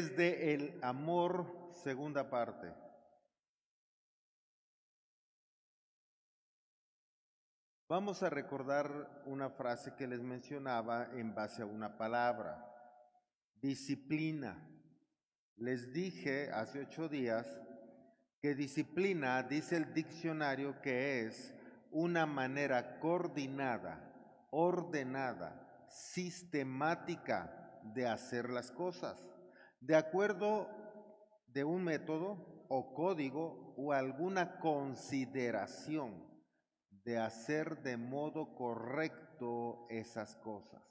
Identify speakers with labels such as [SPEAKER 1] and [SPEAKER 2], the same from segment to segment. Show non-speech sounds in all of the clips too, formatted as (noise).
[SPEAKER 1] Desde el amor, segunda parte. Vamos a recordar una frase que les mencionaba en base a una palabra, disciplina. Les dije hace ocho días que disciplina, dice el diccionario, que es una manera coordinada, ordenada, sistemática de hacer las cosas, de acuerdo de un método o código o alguna consideración de hacer de modo correcto esas cosas.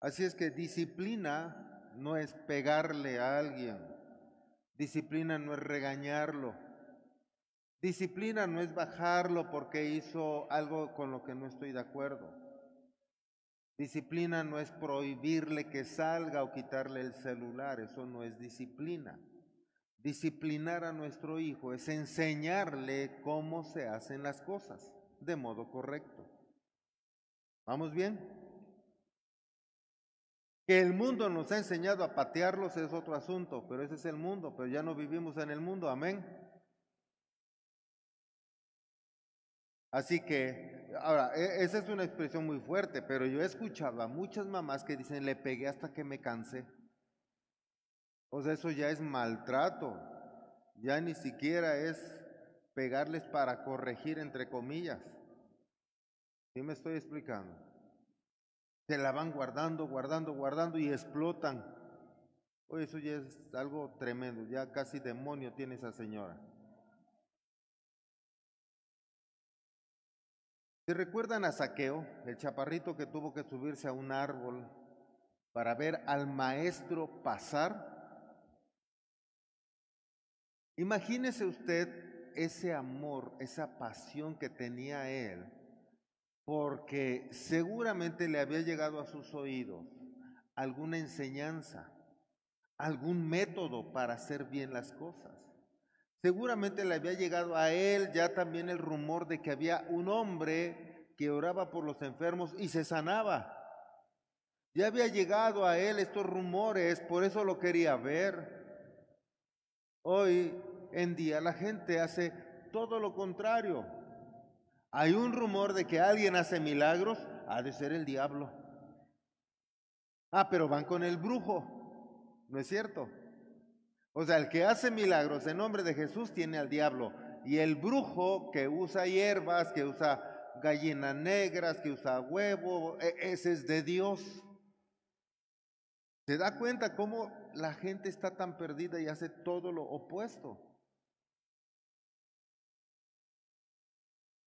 [SPEAKER 1] Así es que disciplina no es pegarle a alguien, disciplina no es regañarlo, disciplina no es bajarlo porque hizo algo con lo que no estoy de acuerdo. Disciplina no es prohibirle que salga o quitarle el celular, eso no es disciplina. Disciplinar a nuestro hijo es enseñarle cómo se hacen las cosas de modo correcto. ¿Vamos bien? Que el mundo nos ha enseñado a patearlos es otro asunto, pero ese es el mundo, pero ya no vivimos en el mundo, amén. Así que, ahora, e, esa es una expresión muy fuerte, pero yo he escuchado a muchas mamás que dicen, le pegué hasta que me cansé. O sea, eso ya es maltrato, ya ni siquiera es pegarles para corregir, entre comillas. ¿Sí me estoy explicando? Se la van guardando, guardando, guardando y explotan. Oye, eso ya es algo tremendo, ya casi demonio tiene esa señora. ¿Se recuerdan a Saqueo, el chaparrito que tuvo que subirse a un árbol para ver al maestro pasar? Imagínese usted ese amor, esa pasión que tenía él, porque seguramente le había llegado a sus oídos alguna enseñanza, algún método para hacer bien las cosas. Seguramente le había llegado a él ya también el rumor de que había un hombre que oraba por los enfermos y se sanaba. Ya había llegado a él estos rumores, por eso lo quería ver. Hoy en día la gente hace todo lo contrario. Hay un rumor de que alguien hace milagros, ha de ser el diablo. Ah, pero van con el brujo, ¿no es cierto? O sea, el que hace milagros en nombre de Jesús tiene al diablo. Y el brujo que usa hierbas, que usa gallinas negras, que usa huevo, e, ese es de Dios. ¿Se da cuenta cómo la gente está tan perdida y hace todo lo opuesto?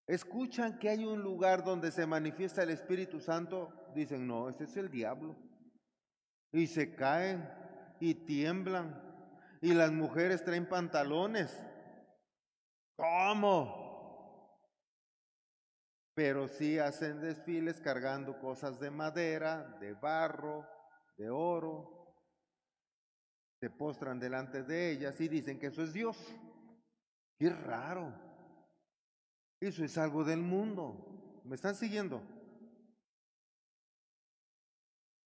[SPEAKER 1] escuchan que hay un lugar donde se manifiesta el Espíritu Santo, dicen, no, ese es el diablo. Y se caen y tiemblan. Y las mujeres traen pantalones. ¿Cómo? Pero sí hacen desfiles cargando cosas de madera, de barro, de oro. Se postran delante de ellas y dicen que eso es Dios. Qué raro. Eso es algo del mundo. ¿Me están siguiendo?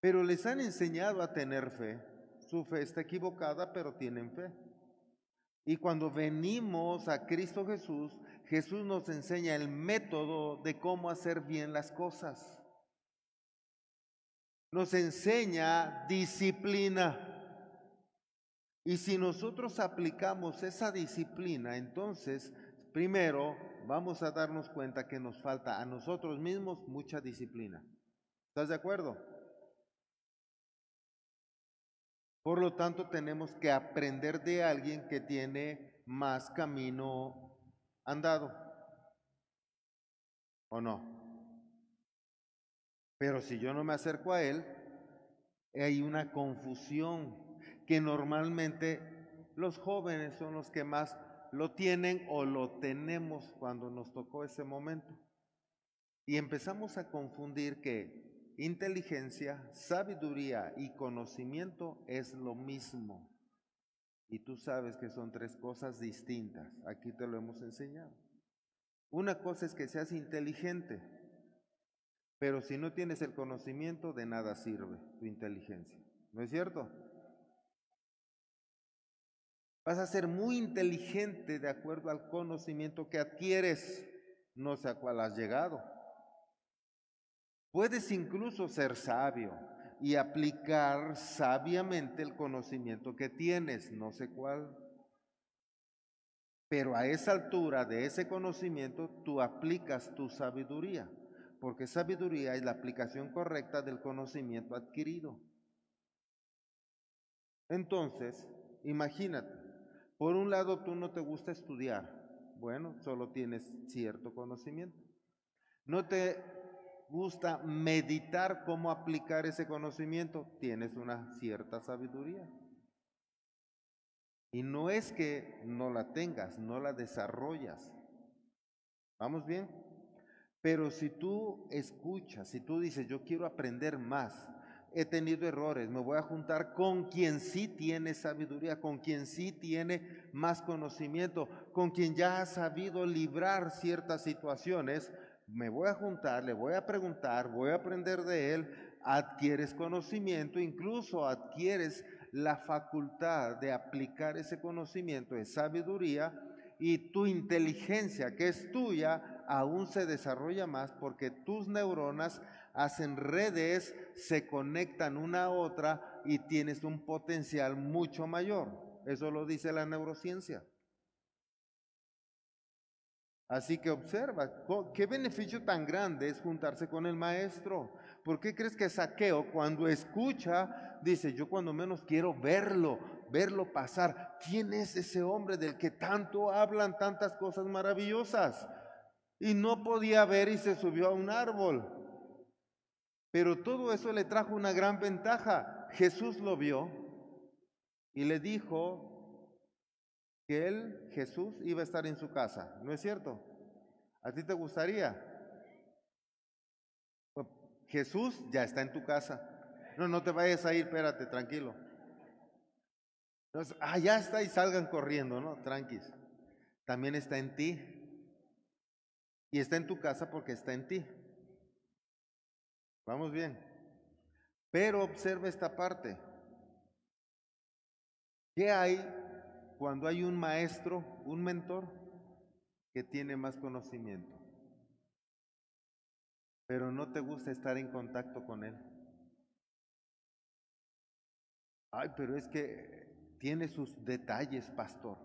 [SPEAKER 1] Pero les han enseñado a tener fe. Su fe está equivocada, pero tienen fe. Y cuando venimos a Cristo Jesús, Jesús nos enseña el método de cómo hacer bien las cosas. Nos enseña disciplina. Y si nosotros aplicamos esa disciplina, entonces, primero, vamos a darnos cuenta que nos falta a nosotros mismos mucha disciplina. ¿Estás de acuerdo? Por lo tanto, tenemos que aprender de alguien que tiene más camino andado. ¿O no? Pero si yo no me acerco a él, hay una confusión que normalmente los jóvenes son los que más lo tienen o lo tenemos cuando nos tocó ese momento. Y empezamos a confundir que inteligencia, sabiduría y conocimiento es lo mismo. Y tú sabes que son tres cosas distintas. Aquí te lo hemos enseñado. Una cosa es que seas inteligente, pero si no tienes el conocimiento, de nada sirve tu inteligencia. ¿No es cierto? Vas a ser muy inteligente de acuerdo al conocimiento que adquieres, no sé a cuál has llegado. Puedes incluso ser sabio y aplicar sabiamente el conocimiento que tienes, no sé cuál. Pero a esa altura de ese conocimiento tú aplicas tu sabiduría, porque sabiduría es la aplicación correcta del conocimiento adquirido. Entonces, imagínate, por un lado tú no te gusta estudiar, bueno, solo tienes cierto conocimiento. No te gusta meditar cómo aplicar ese conocimiento, tienes una cierta sabiduría. Y no es que no la tengas, no la desarrollas. ¿Vamos bien? Pero si tú escuchas, si tú dices, yo quiero aprender más, he tenido errores, me voy a juntar con quien sí tiene sabiduría, con quien sí tiene más conocimiento, con quien ya ha sabido librar ciertas situaciones, me voy a juntar, le voy a preguntar, voy a aprender de él, adquieres conocimiento, incluso adquieres la facultad de aplicar ese conocimiento de sabiduría y tu inteligencia que es tuya aún se desarrolla más porque tus neuronas hacen redes, se conectan una a otra y tienes un potencial mucho mayor. Eso lo dice la neurociencia. Así que observa, ¿qué beneficio tan grande es juntarse con el maestro? ¿Por qué crees que Saqueo cuando escucha dice, yo cuando menos quiero verlo, verlo pasar? ¿Quién es ese hombre del que tanto hablan tantas cosas maravillosas? Y no podía ver y se subió a un árbol. Pero todo eso le trajo una gran ventaja. Jesús lo vio y le dijo que él, Jesús, iba a estar en su casa. ¿No es cierto? ¿A ti te gustaría? Jesús ya está en tu casa. No, no te vayas a ir, espérate, tranquilo. Entonces, ah, ya está y salgan corriendo, ¿no? Tranquis. También está en ti. Y está en tu casa porque está en ti. Vamos bien. Pero observa esta parte. ¿Qué hay cuando hay un maestro, un mentor, que tiene más conocimiento? pero no te gusta estar en contacto con Él. Ay, pero es que tiene sus detalles, pastor.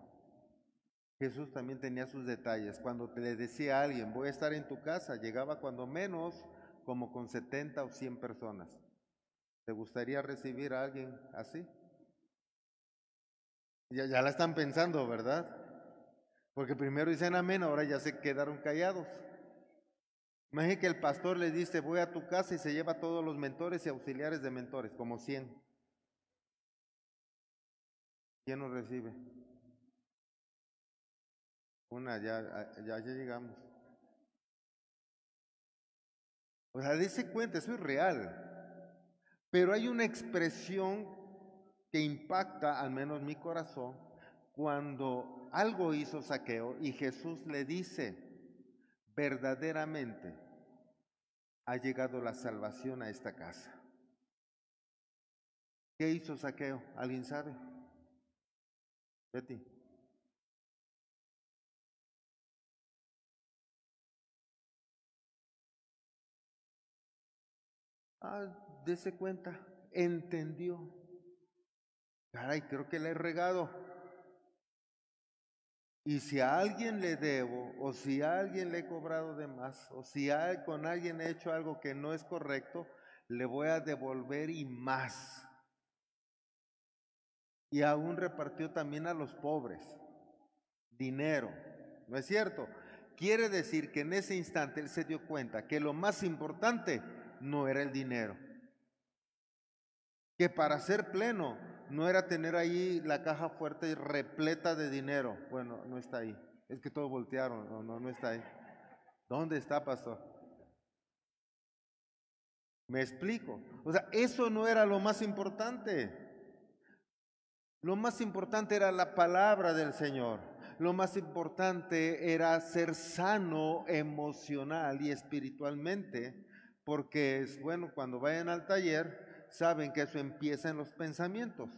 [SPEAKER 1] Jesús también tenía sus detalles. Cuando le decía a alguien, voy a estar en tu casa, llegaba cuando menos como con 70 o 100 personas. ¿Te gustaría recibir a alguien así? Ya, ya la están pensando, ¿verdad? Porque primero dicen amén, ahora ya se quedaron callados. Imagínate que el pastor le dice, voy a tu casa y se lleva todos los mentores y auxiliares de mentores, como 100. ¿Quién nos recibe? Una, ya, ya, llegamos. O sea, dice cuenta, eso es real. Pero hay una expresión que impacta, al menos mi corazón, cuando algo hizo saqueo y Jesús le dice, verdaderamente ha llegado la salvación a esta casa. ¿Qué hizo Saqueo? ¿Alguien sabe? Betty. Ah, cuenta, entendió. Caray, creo que le he regado. Y si a alguien le debo, o si a alguien le he cobrado de más, o si con alguien he hecho algo que no es correcto, le voy a devolver y más. Y aún repartió también a los pobres dinero. ¿No es cierto? Quiere decir que en ese instante él se dio cuenta que lo más importante no era el dinero. Que para ser pleno no era tener ahí la caja fuerte y repleta de dinero. Bueno, no está ahí. Es que todos voltearon. No, no, no está ahí. ¿Dónde está, pastor? Me explico. O sea, eso no era lo más importante. Lo más importante era la palabra del Señor. Lo más importante era ser sano emocional y espiritualmente, porque es bueno cuando vayan al taller, saben que eso empieza en los pensamientos.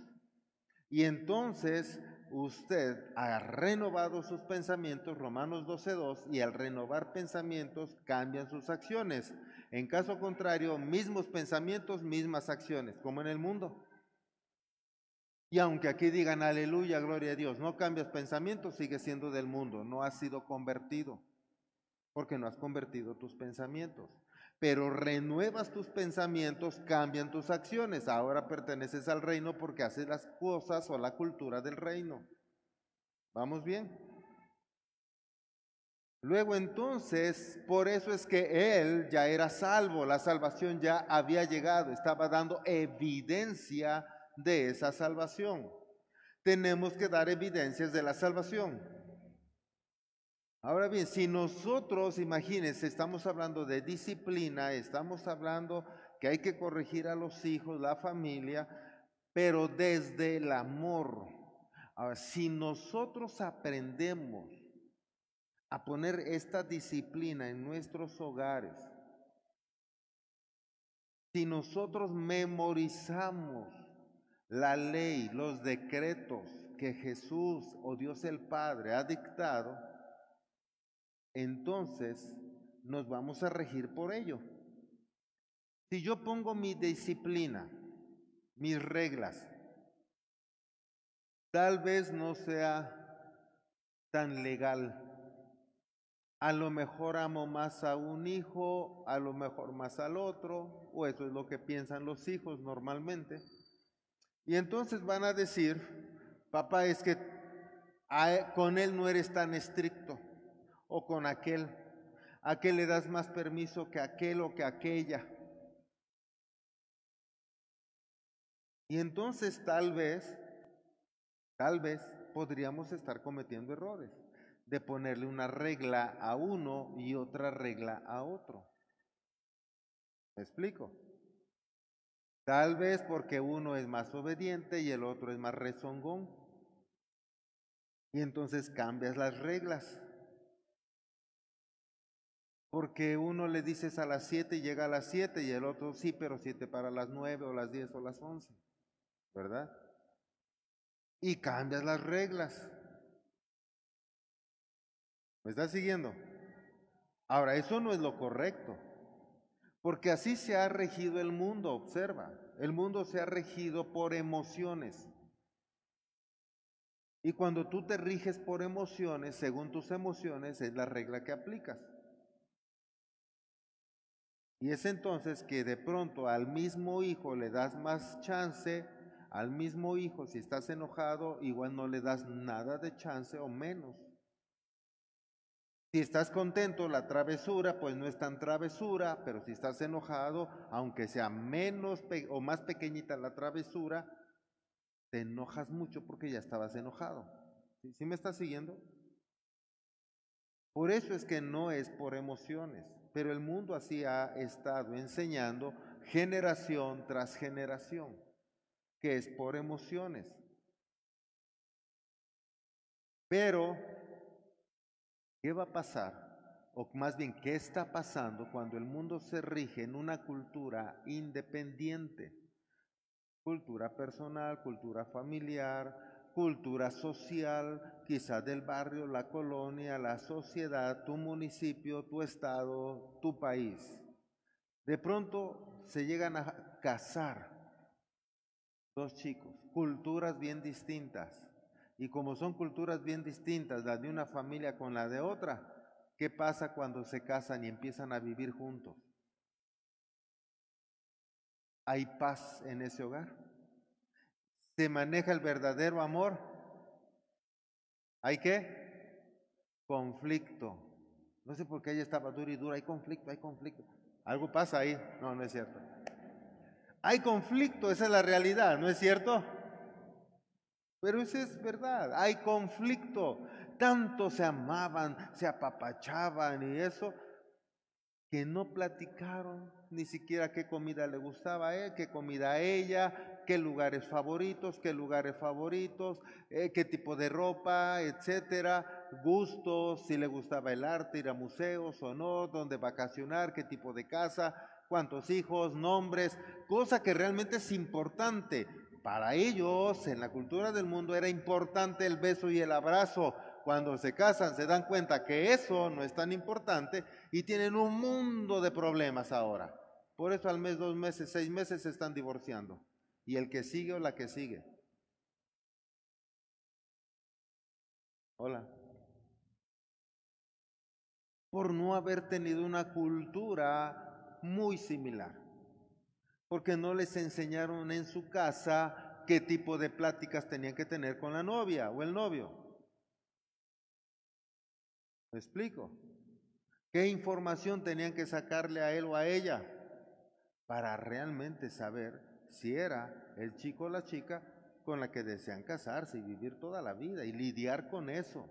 [SPEAKER 1] Y entonces usted ha renovado sus pensamientos, Romanos 12.2, y al renovar pensamientos cambian sus acciones. En caso contrario, mismos pensamientos, mismas acciones, como en el mundo. Y aunque aquí digan aleluya, gloria a Dios, no cambias pensamientos, sigue siendo del mundo, no has sido convertido, porque no has convertido tus pensamientos. Pero renuevas tus pensamientos, cambian tus acciones. Ahora perteneces al reino porque haces las cosas o la cultura del reino. ¿Vamos bien? Luego entonces, por eso es que él ya era salvo, la salvación ya había llegado, estaba dando evidencia de esa salvación. Tenemos que dar evidencias de la salvación. Ahora bien, si nosotros, imagínense, estamos hablando de disciplina, estamos hablando que hay que corregir a los hijos, la familia, pero desde el amor. Ahora, si nosotros aprendemos a poner esta disciplina en nuestros hogares, si nosotros memorizamos la ley, los decretos que Jesús o Dios el Padre ha dictado, entonces nos vamos a regir por ello. Si yo pongo mi disciplina, mis reglas, tal vez no sea tan legal a lo mejor amo más a un hijo, a lo mejor más al otro, o eso es lo que piensan los hijos normalmente. Y entonces van a decir, papá, es que e, con él no eres tan estricto, o con aquel, a qué le das más permiso que aquel o que aquella. Y entonces tal vez, tal vez podríamos estar cometiendo errores de ponerle una regla a uno y otra regla a otro. ¿Me explico? Tal vez porque uno es más obediente y el otro es más rezongón. Y entonces cambias las reglas. Porque uno le dices a las 7 y llega a las 7 y el otro sí, pero 7 para las 9 o las 10 o las 11. ¿Verdad? Y cambias las reglas. ¿Me está siguiendo? Ahora, eso no es lo correcto, porque así se ha regido el mundo, observa. El mundo se ha regido por emociones. Y cuando tú te riges por emociones, según tus emociones, es la regla que aplicas. Y es entonces que de pronto al mismo hijo le das más chance, al mismo hijo si estás enojado, igual no le das nada de chance o menos. Si estás contento, la travesura, pues no es tan travesura, pero si estás enojado, aunque sea menos o más pequeñita la travesura, te enojas mucho porque ya estabas enojado. ¿Sí, me estás siguiendo? Por eso es que no es por emociones, pero el mundo así ha estado enseñando generación tras generación, que es por emociones. Pero ¿Qué va a pasar? O más bien, ¿qué está pasando cuando el mundo se rige en una cultura independiente? Cultura personal, cultura familiar, cultura social, quizá del barrio, la colonia, la sociedad, tu municipio, tu estado, tu país. De pronto se llegan a casar dos chicos, culturas bien distintas, y como son culturas bien distintas, la de una familia con la de otra, ¿qué pasa cuando se casan y empiezan a vivir juntos? ¿Hay paz en ese hogar? ¿Se maneja el verdadero amor? ¿Hay qué? Conflicto. No sé por qué ella estaba dura y dura. Hay conflicto, hay conflicto. Algo pasa ahí. No, no es cierto. Hay conflicto, esa es la realidad, ¿no es cierto? Pero eso es verdad, hay conflicto. Tanto se amaban, se apapachaban y eso, que no platicaron ni siquiera qué comida le gustaba a él, qué comida a ella, qué lugares favoritos, qué lugares favoritos, eh, qué tipo de ropa, etcétera, gustos, si le gustaba el arte, ir a museos o no, dónde vacacionar, qué tipo de casa, cuántos hijos, nombres, cosa que realmente es importante. Para ellos, en la cultura del mundo, era importante el beso y el abrazo. Cuando se casan, se dan cuenta que eso no es tan importante y tienen un mundo de problemas ahora. Por eso al mes, dos meses, seis meses se están divorciando. Y el que sigue o la que sigue. Hola. Por no haber tenido una cultura muy similar. Porque no les enseñaron en su casa qué tipo de pláticas tenían que tener con la novia o el novio. ¿Me explico? ¿Qué información tenían que sacarle a él o a ella para realmente saber si era el chico o la chica con la que desean casarse y vivir toda la vida y lidiar con eso.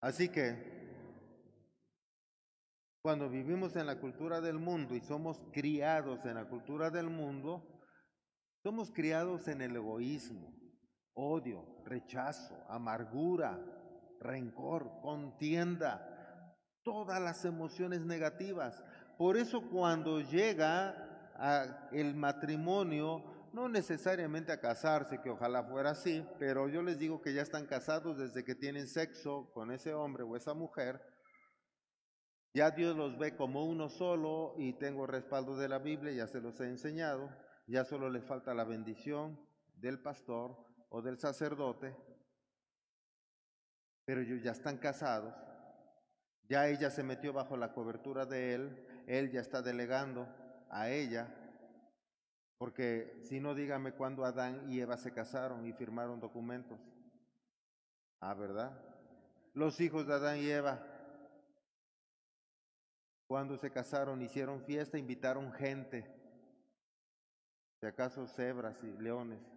[SPEAKER 1] Así que, cuando vivimos en la cultura del mundo y somos criados en la cultura del mundo, somos criados en el egoísmo, odio, rechazo, amargura, rencor, contienda, todas las emociones negativas. Por eso cuando llega el matrimonio, no necesariamente a casarse, que ojalá fuera así, pero yo les digo que ya están casados desde que tienen sexo con ese hombre o esa mujer. Ya Dios los ve como uno solo y tengo respaldo de la Biblia, ya se los he enseñado. Ya solo les falta la bendición del pastor o del sacerdote, pero ellos ya están casados. Ya ella se metió bajo la cobertura de él, él ya está delegando a ella, porque si no, dígame cuándo Adán y Eva se casaron y firmaron documentos. Ah, ¿verdad? Los hijos de Adán y Eva, cuando se casaron, hicieron fiesta, invitaron gente, si acaso cebras y leones.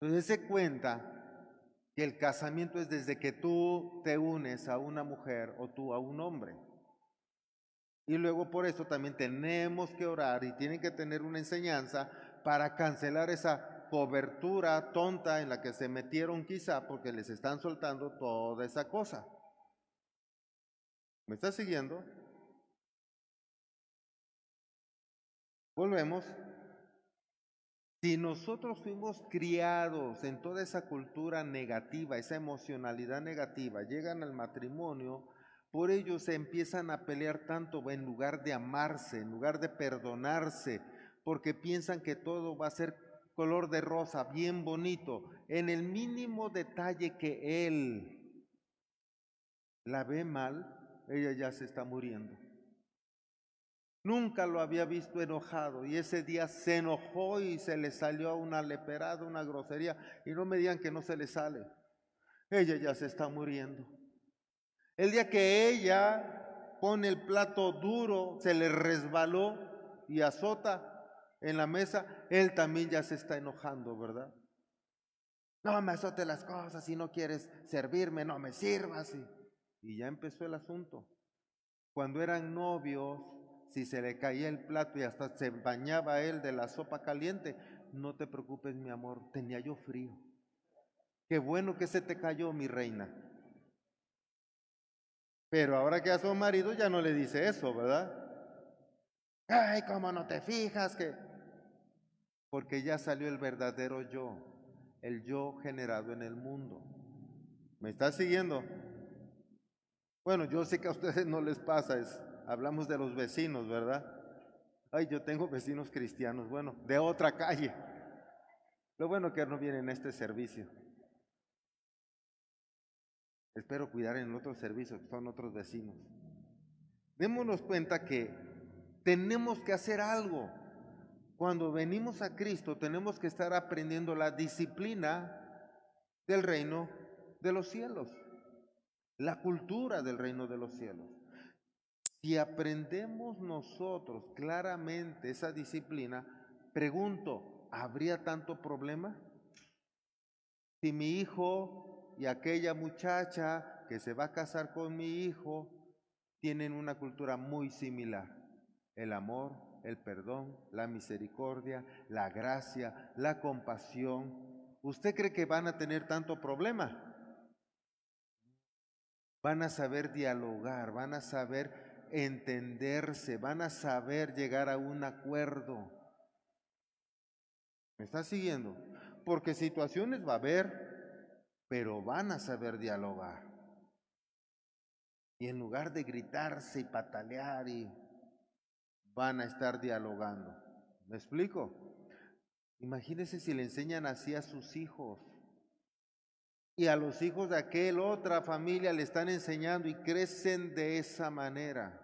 [SPEAKER 1] Entonces se cuenta que el casamiento es desde que tú te unes a una mujer o tú a un hombre. Y luego por eso también tenemos que orar y tienen que tener una enseñanza para cancelar esa cobertura tonta en la que se metieron quizá porque les están soltando toda esa cosa. ¿Me está siguiendo? Volvemos. Si nosotros fuimos criados en toda esa cultura negativa, esa emocionalidad negativa, llegan al matrimonio, por ello se empiezan a pelear tanto en lugar de amarse, en lugar de perdonarse, porque piensan que todo va a ser color de rosa, bien bonito. En el mínimo detalle que él la ve mal, ella ya se está muriendo. Nunca lo había visto enojado y ese día se enojó y se le salió una leperada, una grosería. Y no me digan que no se le sale. Ella ya se está muriendo. El día que ella pone el plato duro, se le resbaló y azota en la mesa, él también ya se está enojando, ¿verdad? No me azote las cosas, si no quieres servirme, no me sirvas. Y, y ya empezó el asunto. Cuando eran novios, si se le caía el plato y hasta se bañaba él de la sopa caliente, no te preocupes, mi amor, tenía yo frío. Qué bueno que se te cayó, mi reina. Pero ahora que a su marido ya no le dice eso, ¿verdad? Ay, ¿cómo no te fijas que... Porque ya salió el verdadero yo, el yo generado en el mundo. ¿Me está siguiendo? Bueno, yo sé que a ustedes no les pasa, es, hablamos de los vecinos, ¿verdad? Ay, yo tengo vecinos cristianos, bueno, de otra calle. Lo bueno que no vienen a este servicio. Espero cuidar en otros servicios, que son otros vecinos. Démonos cuenta que tenemos que hacer algo. Cuando venimos a Cristo tenemos que estar aprendiendo la disciplina del reino de los cielos, la cultura del reino de los cielos. Si aprendemos nosotros claramente esa disciplina, pregunto, ¿habría tanto problema? Si mi hijo y aquella muchacha que se va a casar con mi hijo tienen una cultura muy similar. El amor, el perdón, la misericordia, la gracia, la compasión. ¿Usted cree que van a tener tanto problema? van a saber dialogar, van a saber entenderse, van a saber llegar a un acuerdo. ¿Me está siguiendo? Porque situaciones va a haber, pero van a saber dialogar. Y en lugar de gritarse y patalear y van a estar dialogando. ¿Me explico? Imagínense si le enseñan así a sus hijos. Y a los hijos de aquel otra familia le están enseñando y crecen de esa manera.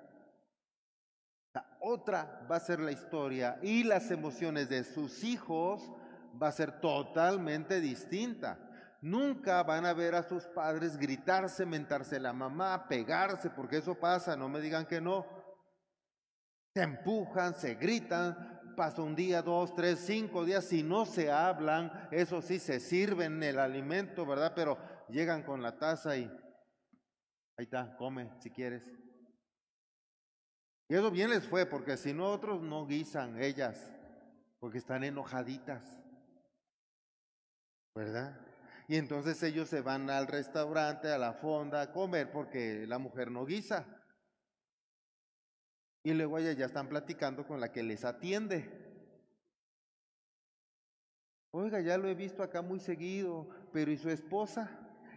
[SPEAKER 1] La otra va a ser la historia y las emociones de sus hijos va a ser totalmente distinta. Nunca van a ver a sus padres gritarse, mentarse la mamá, pegarse, porque eso pasa, no me digan que no. Se empujan, se gritan, pasa un día, dos, tres, cinco días, si no se hablan, eso sí, se sirven el alimento, ¿verdad? Pero llegan con la taza y ahí está, come si quieres. Y eso bien les fue, porque si no otros no guisan ellas, porque están enojaditas, ¿verdad? Y entonces ellos se van al restaurante, a la fonda, a comer porque la mujer no guisa. Y luego ellas ya están platicando con la que les atiende. Oiga, ya lo he visto acá muy seguido, pero ¿y su esposa?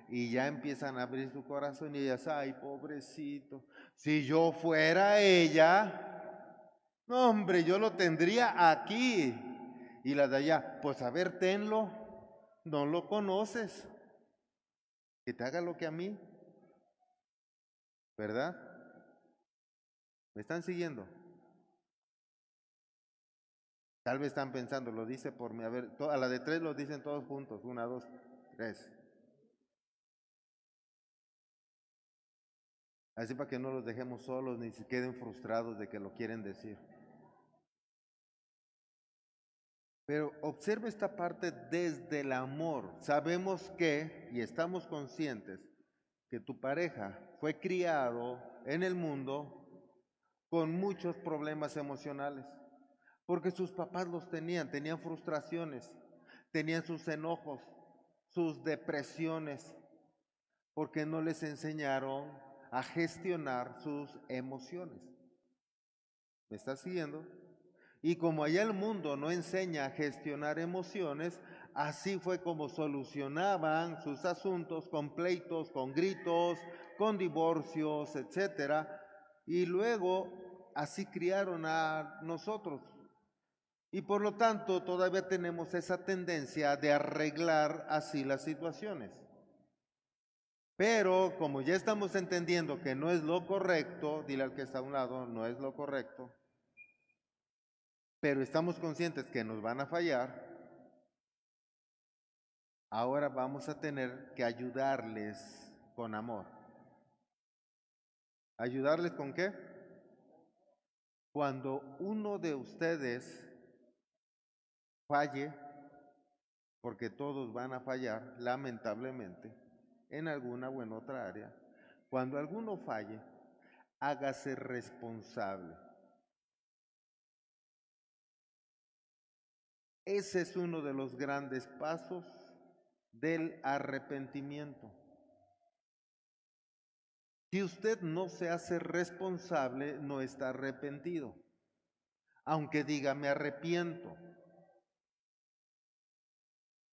[SPEAKER 1] Y ya empiezan a abrir su corazón y ellas, ay, pobrecito, si yo fuera ella, no hombre, yo lo tendría aquí. Y la de allá, pues a ver, tenlo no lo conoces. Que te haga lo que a mí. ¿Verdad? ¿Me están siguiendo? Tal vez están pensando, lo dice por mí. A ver, a la de tres lo dicen todos juntos. Una, dos, tres. Así para que no los dejemos solos ni se queden frustrados de que lo quieren decir. Pero observa esta parte desde el amor. Sabemos que, y estamos conscientes, que tu pareja fue criado en el mundo con muchos problemas emocionales, porque sus papás los tenían, tenían frustraciones, tenían sus enojos, sus depresiones, porque no les enseñaron a gestionar sus emociones. ¿Me estás siguiendo? Y como allá el mundo no enseña a gestionar emociones, así fue como solucionaban sus asuntos con pleitos, con gritos, con divorcios, etcétera. Y luego así criaron a nosotros. Y por lo tanto todavía tenemos esa tendencia de arreglar así las situaciones. Pero como ya estamos entendiendo que no es lo correcto, dile al que está a un lado, no es lo correcto, pero estamos conscientes que nos van a fallar, ahora vamos a tener que ayudarles con amor. ¿Ayudarles con qué? Cuando uno de ustedes falle, porque todos van a fallar, lamentablemente, en alguna o en otra área, cuando alguno falle, hágase responsable. Ese es uno de los grandes pasos del arrepentimiento. Si usted no se hace responsable, no está arrepentido. Aunque diga me arrepiento.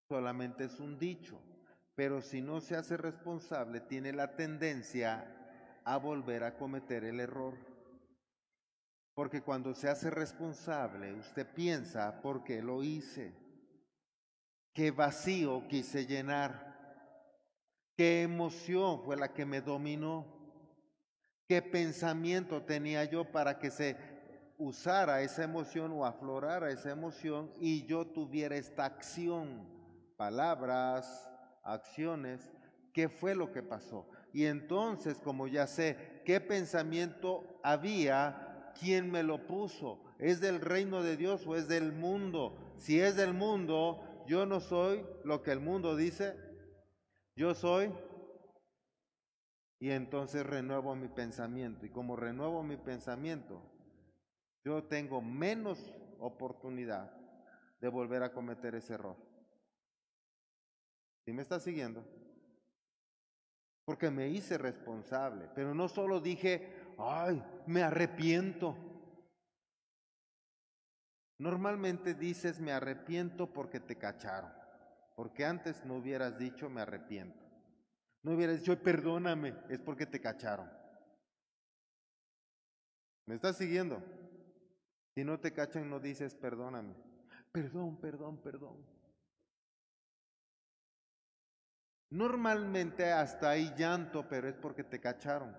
[SPEAKER 1] Solamente es un dicho. Pero si no se hace responsable, tiene la tendencia a volver a cometer el error. Porque cuando se hace responsable, usted piensa, ¿por qué lo hice? ¿Qué vacío quise llenar? ¿Qué emoción fue la que me dominó? ¿Qué pensamiento tenía yo para que se usara esa emoción o aflorara esa emoción y yo tuviera esta acción? Palabras, acciones, ¿qué fue lo que pasó? Y entonces, como ya sé qué pensamiento había, quién me lo puso. ¿Es del reino de Dios o es del mundo? Si es del mundo, yo no soy lo que el mundo dice. Yo soy. Y entonces renuevo mi pensamiento. Y como renuevo mi pensamiento, yo tengo menos oportunidad de volver a cometer ese error. ¿Sí me está siguiendo? porque me hice responsable, pero no solo dije, ay, me arrepiento. Normalmente dices, me arrepiento porque te cacharon, porque antes no hubieras dicho, me arrepiento. No hubieras dicho, perdóname, es porque te cacharon. ¿Me estás siguiendo? Si no te cachan, no dices, perdóname. Perdón, perdón, perdón. Normalmente hasta hay llanto, pero es porque te cacharon.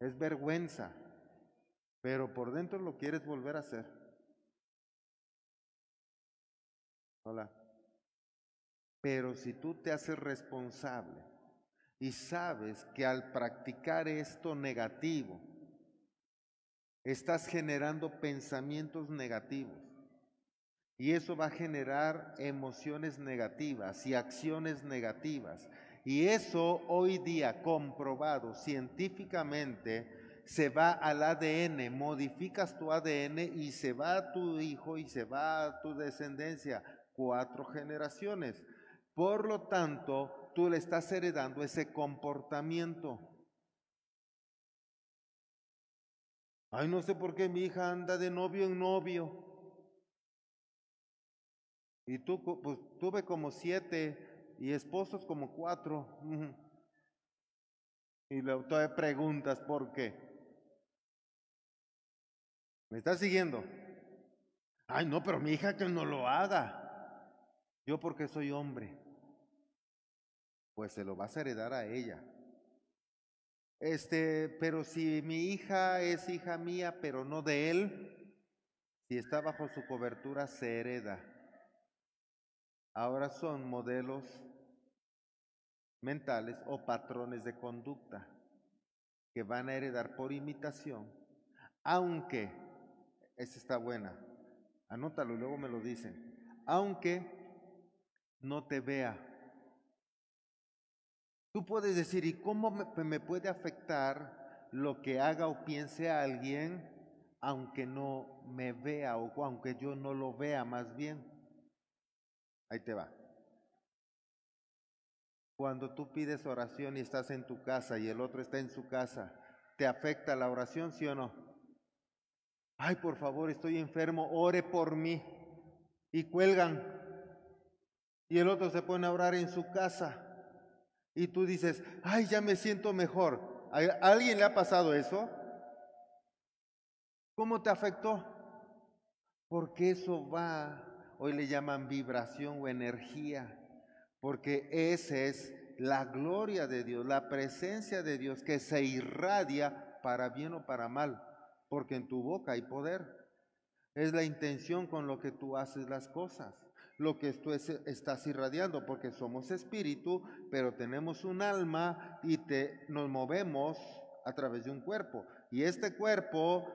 [SPEAKER 1] Es vergüenza, pero por dentro lo quieres volver a hacer. Hola. Pero si tú te haces responsable y sabes que al practicar esto negativo, estás generando pensamientos negativos, y eso va a generar emociones negativas y acciones negativas. Y eso hoy día comprobado científicamente se va al ADN, modificas tu ADN y se va a tu hijo y se va a tu descendencia, cuatro generaciones. Por lo tanto, tú le estás heredando ese comportamiento. Ay, no sé por qué mi hija anda de novio en novio. Y tú, pues tuve como siete y esposos como cuatro. Y luego todavía preguntas por qué. ¿Me estás siguiendo? Ay, no, pero mi hija que no lo haga. Yo porque soy hombre. Pues se lo vas a heredar a ella. Este, pero si mi hija es hija mía, pero no de él, si está bajo su cobertura, se hereda ahora son modelos mentales o patrones de conducta que van a heredar por imitación, aunque, esa está buena, anótalo y luego me lo dicen, aunque no te vea. Tú puedes decir, ¿y cómo me, puede afectar lo que haga o piense alguien aunque no me vea o aunque yo no lo vea más bien? Ahí te va. Cuando tú pides oración y estás en tu casa y el otro está en su casa, ¿te afecta la oración, sí o no? Ay, por favor, estoy enfermo, ore por mí. Y cuelgan. Y el otro se pone a orar en su casa. Y tú dices, ay, ya me siento mejor. ¿A alguien le ha pasado eso? ¿Cómo te afectó? Porque eso va hoy le llaman vibración o energía, porque esa es la gloria de Dios, la presencia de Dios que se irradia para bien o para mal, porque en tu boca hay poder. Es la intención con lo que tú haces las cosas, lo que tú estás irradiando, porque somos espíritu, pero tenemos un alma y te, nos movemos a través de un cuerpo. Y este cuerpo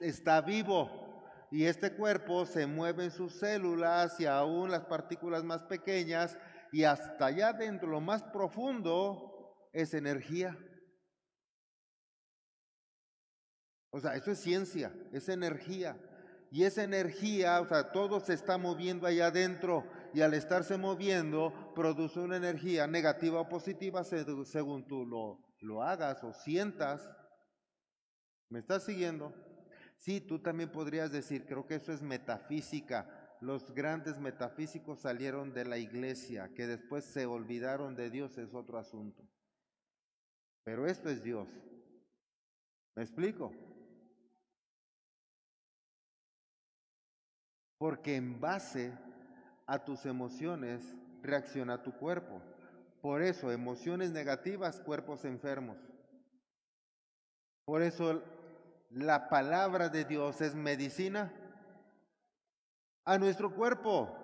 [SPEAKER 1] está vivo, y este cuerpo se mueve en sus células y aún las partículas más pequeñas y hasta allá dentro, lo más profundo, es energía. O sea, eso es ciencia, es energía. Y esa energía, o sea, todo se está moviendo allá adentro y al estarse moviendo produce una energía negativa o positiva según tú lo, lo hagas o sientas. ¿Me estás siguiendo? Sí, tú también podrías decir, creo que eso es metafísica. Los grandes metafísicos salieron de la iglesia, que después se olvidaron de Dios es otro asunto. Pero esto es Dios. ¿Me explico? Porque en base a tus emociones reacciona tu cuerpo. Por eso, emociones negativas, cuerpos enfermos. Por eso la palabra de Dios es medicina a nuestro cuerpo.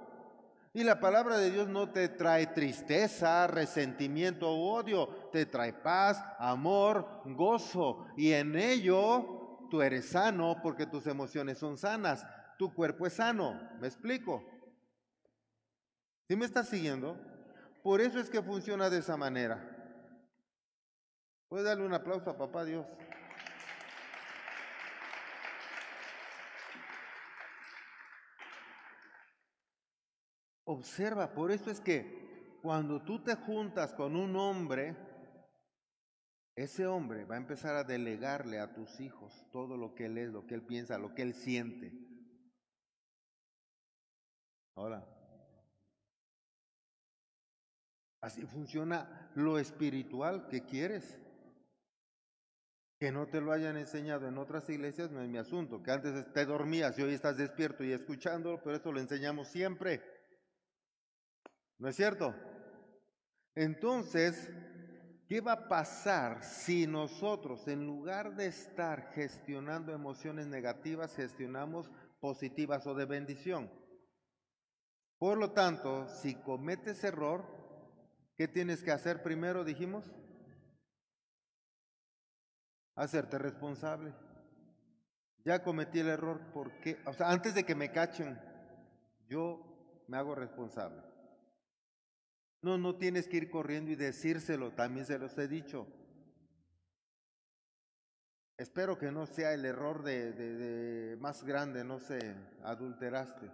[SPEAKER 1] Y la palabra de Dios no te trae tristeza, resentimiento o odio, te trae paz, amor, gozo. Y en ello tú eres sano porque tus emociones son sanas, tu cuerpo es sano. ¿Me explico? ¿Sí me estás siguiendo? Por eso es que funciona de esa manera. ¿Puedes darle un aplauso a papá Dios? Observa, por eso es que cuando tú te juntas con un hombre, ese hombre va a empezar a delegarle a tus hijos todo lo que él es, lo que él piensa, lo que él siente. Ahora, así funciona lo espiritual que quieres. Que no te lo hayan enseñado en otras iglesias no es mi asunto. Que antes te dormías y hoy estás despierto y escuchando, pero eso lo enseñamos siempre. ¿No es cierto? Entonces, ¿qué va a pasar si nosotros, en lugar de estar gestionando emociones negativas, gestionamos positivas o de bendición? Por lo tanto, si cometes error, ¿qué tienes que hacer primero, dijimos? hacerte responsable. Ya cometí el error, porque, o sea, antes de que me cachen, yo me hago responsable. No, no tienes que ir corriendo y decírselo, también se los he dicho. Espero que no sea el error de, de, más grande, no sé, adulteraste.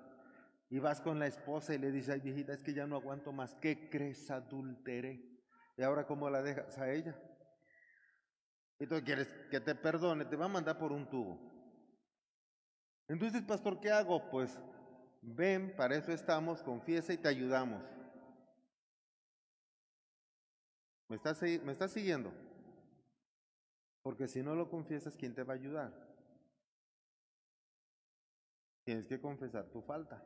[SPEAKER 1] Y vas con la esposa y le dices, ay viejita, es que ya no aguanto más. ¿Qué crees? Adulteré. ¿Y ahora cómo la dejas a ella? y tú quieres que te perdone, te va a mandar por un tubo. Entonces, pastor, ¿qué hago? Pues ven, para eso estamos, confiesa y te ayudamos. ¿Me estás, me estás siguiendo? Porque si no lo confiesas, ¿quién te va a ayudar? Tienes que confesar tu falta.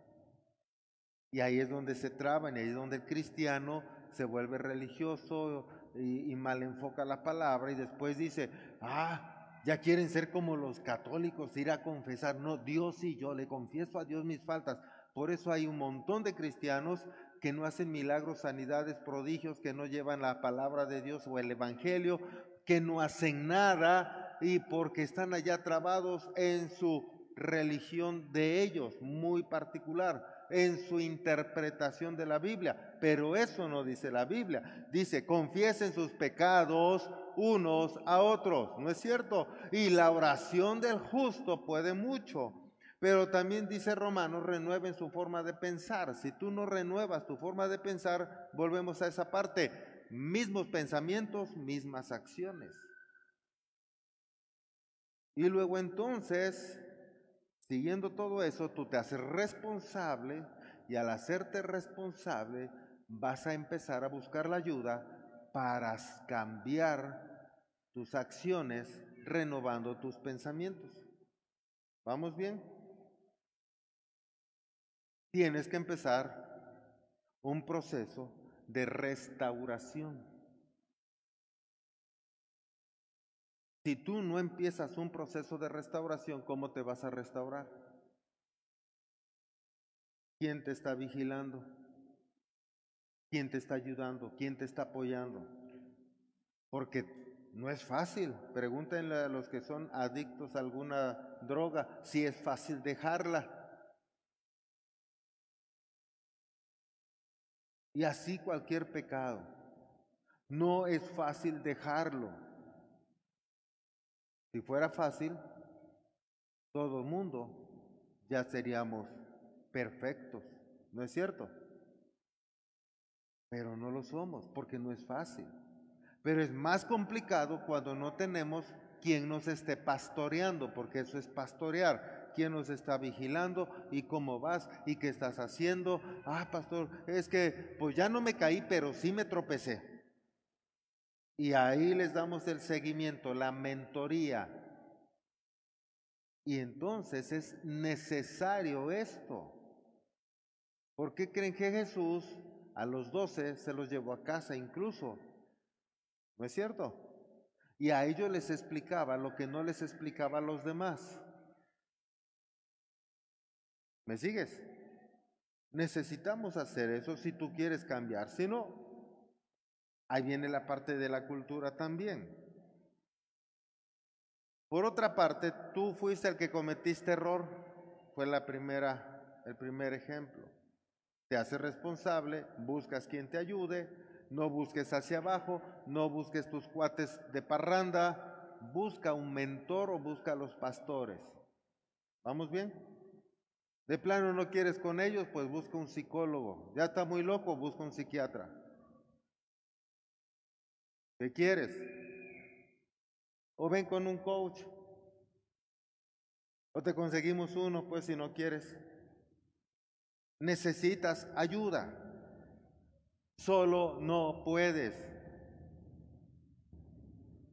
[SPEAKER 1] Y ahí es donde se traban, y ahí es donde el cristiano se vuelve religioso, y, mal enfoca la palabra y después dice, ah, ya quieren ser como los católicos, ir a confesar. No, Dios y yo le confieso a Dios mis faltas. Por eso hay un montón de cristianos que no hacen milagros, sanidades, prodigios, que no llevan la palabra de Dios o el Evangelio, que no hacen nada y porque están allá trabados en su religión de ellos, muy particular en su interpretación de la Biblia. Pero eso no dice la Biblia. Dice, confiesen sus pecados unos a otros. ¿No es cierto? Y la oración del justo puede mucho. Pero también dice Romanos, renueven su forma de pensar. Si tú no renuevas tu forma de pensar, volvemos a esa parte. Mismos pensamientos, mismas acciones. Y luego entonces Siguiendo todo eso, tú te haces responsable y al hacerte responsable vas a empezar a buscar la ayuda para cambiar tus acciones renovando tus pensamientos. ¿Vamos bien? Tienes que empezar un proceso de restauración. Si tú no empiezas un proceso de restauración, ¿cómo te vas a restaurar? ¿Quién te está vigilando? ¿Quién te está ayudando? ¿Quién te está apoyando? Porque no es fácil. Pregúntenle a los que son adictos a alguna droga si es fácil dejarla. Y así cualquier pecado. No es fácil dejarlo. Si fuera fácil, todo el mundo ya seríamos perfectos, ¿no es cierto? Pero no lo somos porque no es fácil. Pero es más complicado cuando no tenemos quien nos esté pastoreando, porque eso es pastorear. ¿Quién nos está vigilando y cómo vas y qué estás haciendo? Ah, pastor, es que pues ya no me caí, pero sí me tropecé. Y ahí les damos el seguimiento, la mentoría. Y entonces es necesario esto. ¿Por qué creen que Jesús a los doce se los llevó a casa incluso? ¿No es cierto? Y a ellos les explicaba lo que no les explicaba a los demás. ¿Me sigues? Necesitamos hacer eso si tú quieres cambiar. Si no, Ahí viene la parte de la cultura también. Por otra parte, tú fuiste el que cometiste error, fue la primera, el primer ejemplo. Te haces responsable, buscas quien te ayude, no busques hacia abajo, no busques tus cuates de parranda, busca un mentor o busca a los pastores. ¿Vamos bien? De plano no quieres con ellos, pues busca un psicólogo. Ya está muy loco, busca un psiquiatra. ¿Qué quieres? O ven con un coach. O te conseguimos uno, pues si no quieres. Necesitas ayuda. Solo no puedes.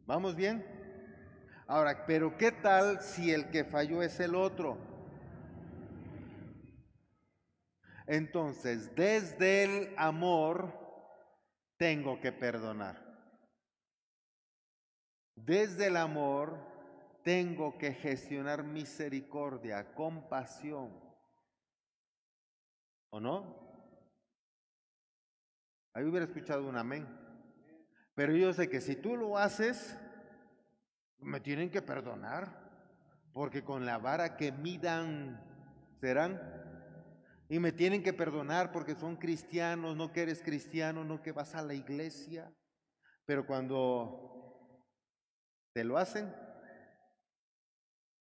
[SPEAKER 1] ¿Vamos bien? Ahora, pero ¿qué tal si el que falló es el otro? Entonces, desde el amor tengo que perdonar. Desde el amor tengo que gestionar misericordia, compasión. ¿O no? Ahí hubiera escuchado un amén. Pero yo sé que si tú lo haces, me tienen que perdonar, porque con la vara que midan serán. Y me tienen que perdonar porque son cristianos, no que eres cristiano, no que vas a la iglesia. Pero cuando te lo hacen,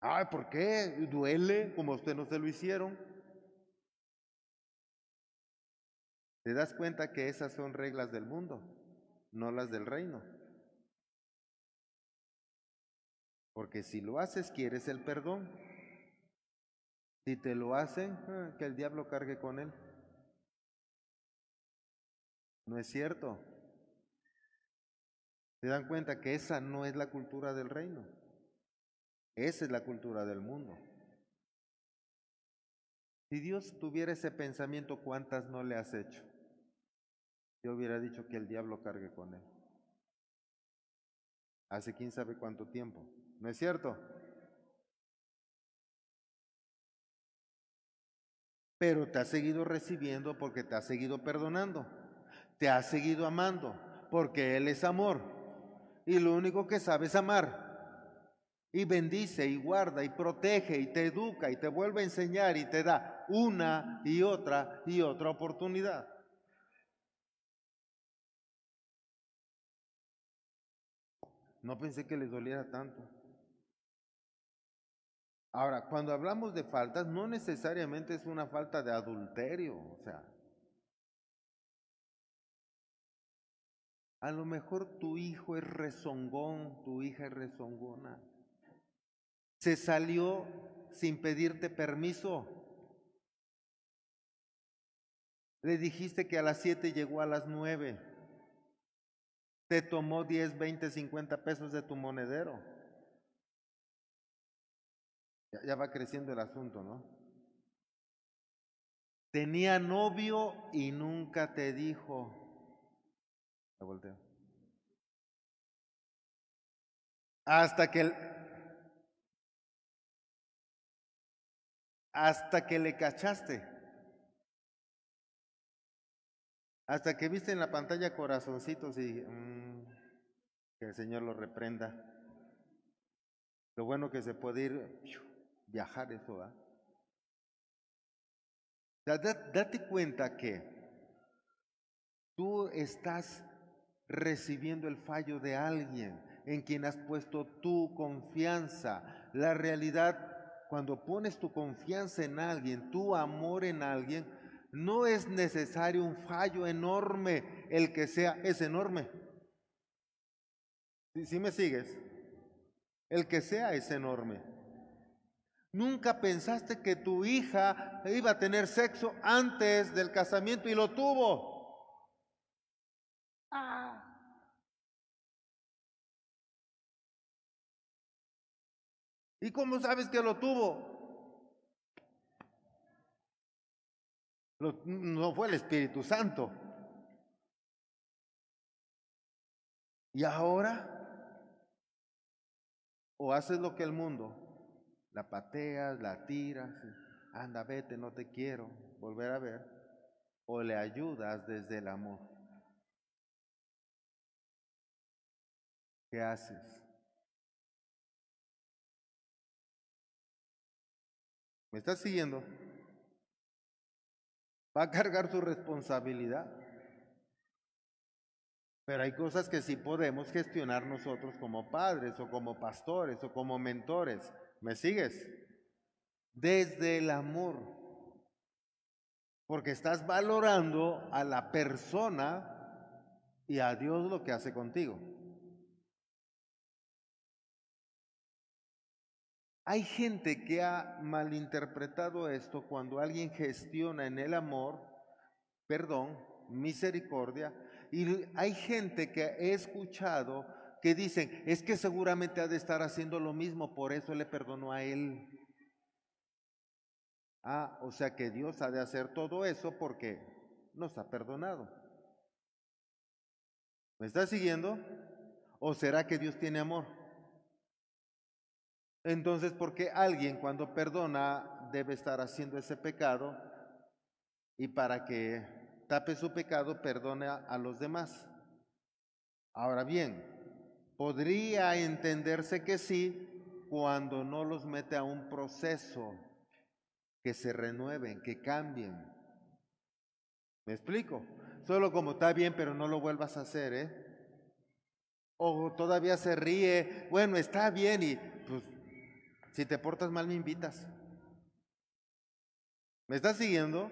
[SPEAKER 1] ay, ¿por qué? Duele como a usted no se lo hicieron. Te das cuenta que esas son reglas del mundo, no las del reino. Porque si lo haces, quieres el perdón. Si te lo hacen, ah, que el diablo cargue con él. No es cierto. Se dan cuenta que esa no es la cultura del reino. Esa es la cultura del mundo. Si Dios tuviera ese pensamiento, ¿cuántas no le has hecho? Yo hubiera dicho que el diablo cargue con él. Hace quién sabe cuánto tiempo. ¿No es cierto? Pero te ha seguido recibiendo porque te ha seguido perdonando. Te ha seguido amando porque Él es amor. Y lo único que sabe es amar. Y bendice y guarda y protege y te educa y te vuelve a enseñar y te da una y otra y otra oportunidad. No pensé que les doliera tanto. Ahora, cuando hablamos de faltas, no necesariamente es una falta de adulterio, o sea, a lo mejor tu hijo es rezongón, tu hija es rezongona. Se salió sin pedirte permiso. Le dijiste que a las siete llegó a las nueve. Te tomó 10, 20, 50 pesos de tu monedero. Ya, va creciendo el asunto, ¿no? Tenía novio y nunca te dijo. Volteo. Hasta que hasta que le cachaste. Hasta que viste en la pantalla corazoncitos y mmm, que el Señor lo reprenda. Lo bueno que se puede ir viajar eso, ¿va? date cuenta que tú estás recibiendo el fallo de alguien en quien has puesto tu confianza. La realidad, cuando pones tu confianza en alguien, tu amor en alguien, no es necesario un fallo enorme, el que sea, es enorme. Si me sigues? El que sea es enorme. Nunca pensaste que tu hija iba a tener sexo antes del casamiento y lo tuvo. Ah. ¿Y cómo sabes que lo tuvo? no fue el Espíritu Santo. Y ahora, o haces lo que el mundo la pateas, la tiras, anda, vete, no te quiero, volver a ver, o le ayudas desde el amor. ¿Qué haces? ¿Me estás siguiendo? Va a cargar su responsabilidad. Pero hay cosas que sí podemos gestionar nosotros como padres o como pastores o como mentores. ¿Me sigues? Desde el amor. Porque estás valorando a la persona y a Dios lo que hace contigo. Hay gente que ha malinterpretado esto cuando alguien gestiona en el amor, perdón, misericordia, y hay gente que he escuchado que dicen, es que seguramente ha de estar haciendo lo mismo, por eso le perdonó a él. Ah, o sea que Dios ha de hacer todo eso porque nos ha perdonado. ¿Me está siguiendo? ¿O será que Dios tiene amor? Entonces, ¿por qué alguien cuando perdona debe estar haciendo ese pecado y para que tape su pecado perdone a, los demás? Ahora bien, podría entenderse que sí cuando no los mete a un proceso que se renueven, que cambien. ¿Me explico? Solo como está bien, pero no lo vuelvas a hacer, ¿eh? O todavía se ríe, bueno, está bien y si te portas mal me invitas. ¿Me estás siguiendo?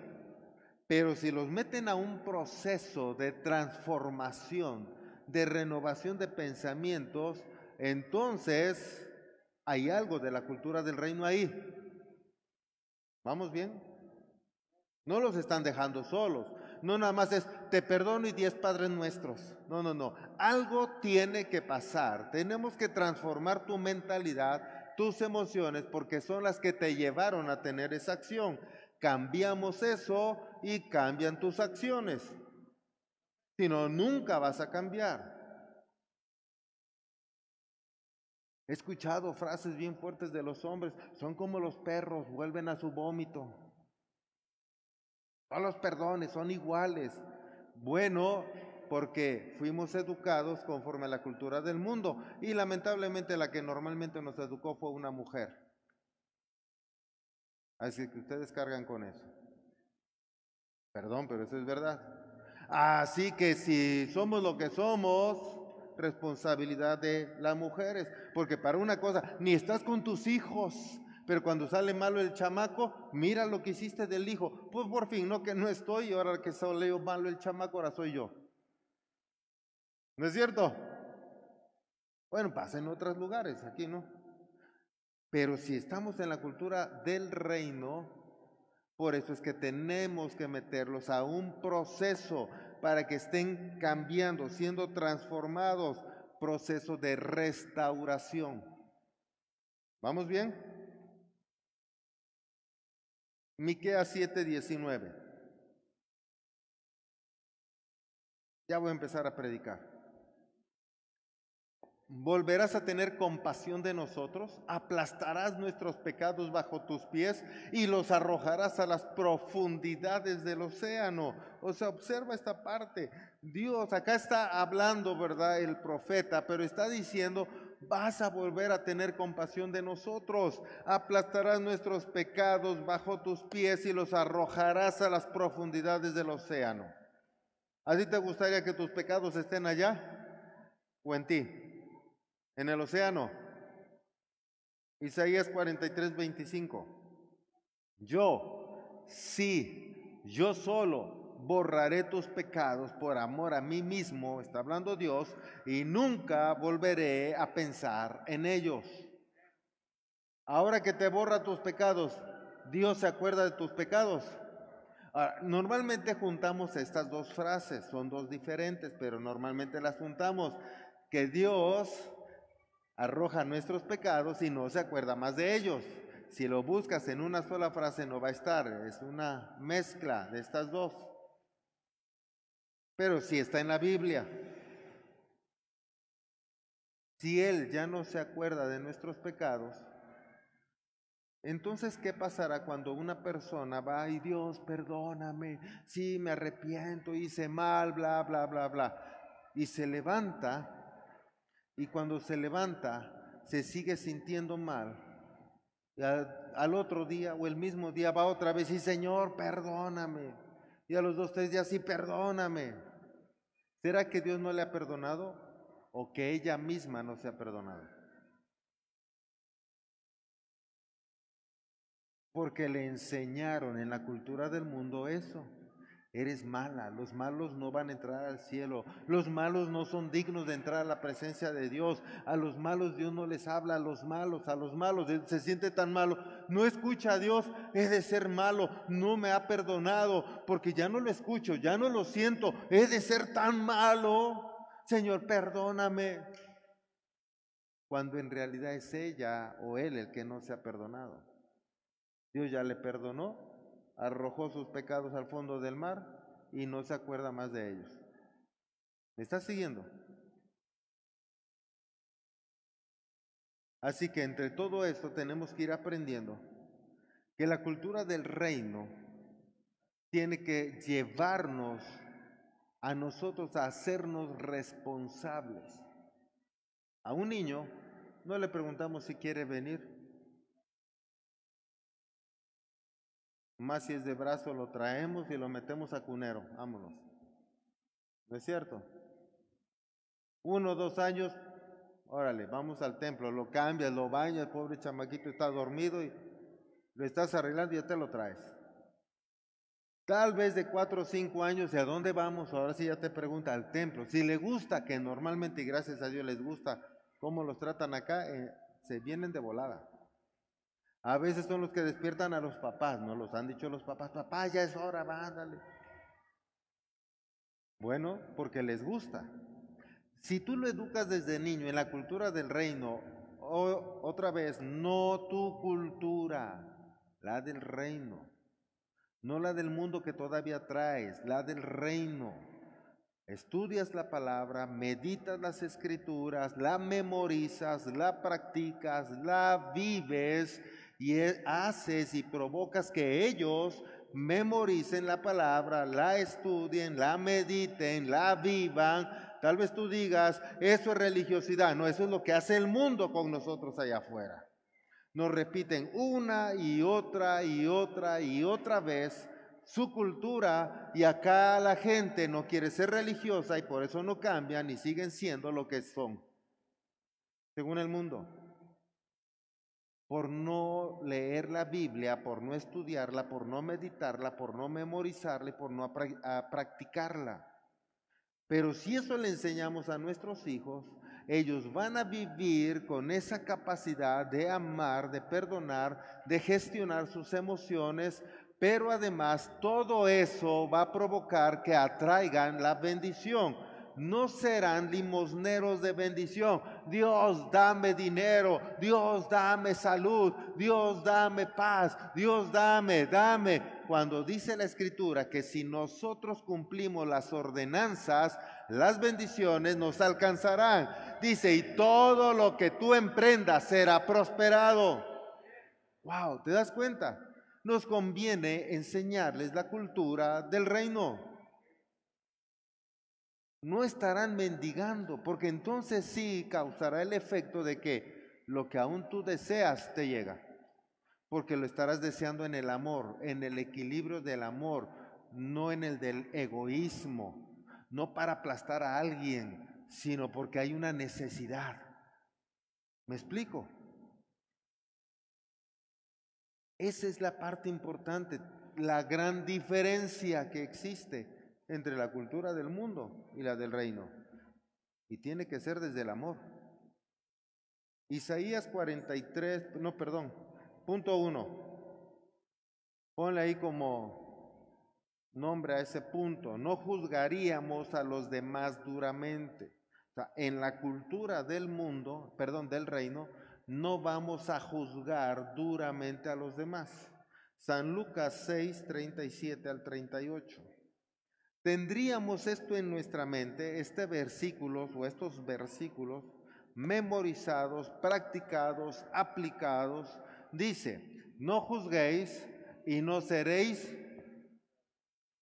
[SPEAKER 1] Pero si los meten a un proceso de transformación, de renovación de pensamientos, entonces hay algo de la cultura del reino ahí. ¿Vamos bien? No los están dejando solos. No nada más es, te perdono y diez padres nuestros. No, no, no. Algo tiene que pasar. Tenemos que transformar tu mentalidad tus emociones porque son las que te llevaron a tener esa acción. Cambiamos eso y cambian tus acciones. Si no, nunca vas a cambiar. He escuchado frases bien fuertes de los hombres, son como los perros, vuelven a su vómito. No los perdones, son iguales. Bueno, porque fuimos educados conforme a la cultura del mundo y lamentablemente la que normalmente nos educó fue una mujer. Así que ustedes cargan con eso. Perdón, pero eso es verdad. Así que si somos lo que somos, responsabilidad de las mujeres, porque para una cosa, ni estás con tus hijos, pero cuando sale malo el chamaco, mira lo que hiciste del hijo. Pues por fin, no que no estoy, ahora que salió malo el chamaco, ahora soy yo. ¿No es cierto? Bueno, pasa en otros lugares, aquí no. Pero si estamos en la cultura del reino, por eso es que tenemos que meterlos a un proceso para que estén cambiando, siendo transformados, proceso de restauración. ¿Vamos bien? Miqueas 7:19. Ya voy a empezar a predicar. ¿Volverás a tener compasión de nosotros? ¿Aplastarás nuestros pecados bajo tus pies y los arrojarás a las profundidades del océano? O sea, observa esta parte. Dios, acá está hablando, ¿verdad? El profeta, pero está diciendo, vas a volver a tener compasión de nosotros. Aplastarás nuestros pecados bajo tus pies y los arrojarás a las profundidades del océano. ¿A ti te gustaría que tus pecados estén allá o en ti? En el océano. Isaías 43, 25. Yo, sí, yo solo borraré tus pecados por amor a mí mismo, está hablando Dios, y nunca volveré a pensar en ellos. Ahora que te borra tus pecados, Dios se acuerda de tus pecados. normalmente juntamos estas dos frases, son dos diferentes, pero normalmente las juntamos. Que Dios arroja nuestros pecados y no se acuerda más de ellos. Si lo buscas en una sola frase no va a estar, es una mezcla de estas dos. Pero si está en la Biblia. Si Él ya no se acuerda de nuestros pecados, entonces, ¿qué pasará cuando una persona va y Dios, perdóname, sí, me arrepiento, hice mal, bla, bla, bla, bla, y se levanta y cuando se levanta se sigue sintiendo mal. al, otro día o el mismo día va otra vez y Señor, perdóname. Y a los dos, tres días, sí, perdóname. ¿Será que Dios no le ha perdonado o que ella misma no se ha perdonado? Porque le enseñaron en la cultura del mundo eso, Eres mala, los malos no van a entrar al cielo, los malos no son dignos de entrar a la presencia de Dios, a los malos Dios no les habla, a los malos, a los malos, se siente tan malo, no escucha a Dios, es de ser malo, no me ha perdonado, porque ya no lo escucho, ya no lo siento, es de ser tan malo, Señor, perdóname, cuando en realidad es ella o él el que no se ha perdonado. Dios ya le perdonó, arrojó sus pecados al fondo del mar y no se acuerda más de ellos. ¿Me está siguiendo? Así que entre todo esto tenemos que ir aprendiendo que la cultura del reino tiene que llevarnos a nosotros a hacernos responsables. A un niño no le preguntamos si quiere venir, Más si es de brazo lo traemos y lo metemos a cunero. Vámonos. ¿No es cierto? Uno, dos años, órale, vamos al templo, lo cambias, lo bañas, el pobre chamaquito está dormido y lo estás arreglando y ya te lo traes. Tal vez de cuatro o cinco años, ¿y a dónde vamos? Ahora sí ya te pregunta, al templo. Si le gusta, que normalmente y gracias a Dios les gusta cómo los tratan acá, eh, se vienen de volada. A veces son los que despiertan a los papás, ¿no? Los han dicho los papás, papá, ya es hora, vándale. Bueno, porque les gusta. Si tú lo educas desde niño en la cultura del reino, otra vez, no tu cultura, la del reino, no la del mundo que todavía traes, la del reino. Estudias la palabra, meditas las escrituras, la memorizas, la practicas, la vives y e, haces y provocas que ellos memoricen la palabra, la estudien, la mediten, la vivan. Tal vez tú digas, eso es religiosidad. No, eso es lo que hace el mundo con nosotros allá afuera. Nos repiten una y otra y otra y otra vez su cultura y acá la gente no quiere ser religiosa y por eso no cambian y siguen siendo lo que son, según el mundo por no leer la Biblia, por no estudiarla, por no meditarla, por no memorizarla, por no practicarla. Pero si eso le enseñamos a nuestros hijos, ellos van a vivir con esa capacidad de amar, de perdonar, de gestionar sus emociones, pero además todo eso va a provocar que atraigan la bendición no serán limosneros de bendición. Dios, dame dinero. Dios, dame salud. Dios, dame paz. Dios, dame, dame. Cuando dice la escritura que si nosotros cumplimos las ordenanzas, las bendiciones nos alcanzarán. Dice, y todo lo que tú emprendas será prosperado. Wow, ¿te das cuenta? Nos conviene enseñarles la cultura del reino no estarán mendigando, porque entonces sí causará el efecto de que lo que aún tú deseas te llega, porque lo estarás deseando en el amor, en el equilibrio del amor, no en el del egoísmo, no para aplastar a alguien, sino porque hay una necesidad. ¿Me explico? Esa es la parte importante, la gran diferencia que existe entre la cultura del mundo y la del reino. Y tiene que ser desde el amor. Isaías 43, no, perdón, punto 1. Ponle ahí como nombre a ese punto. No juzgaríamos a los demás duramente. En la cultura del mundo, perdón, del reino, no vamos a juzgar duramente a los demás. San Lucas 6, 37 al 38. Tendríamos esto en nuestra mente, este versículo o estos versículos memorizados, practicados, aplicados. Dice, no juzguéis y no seréis,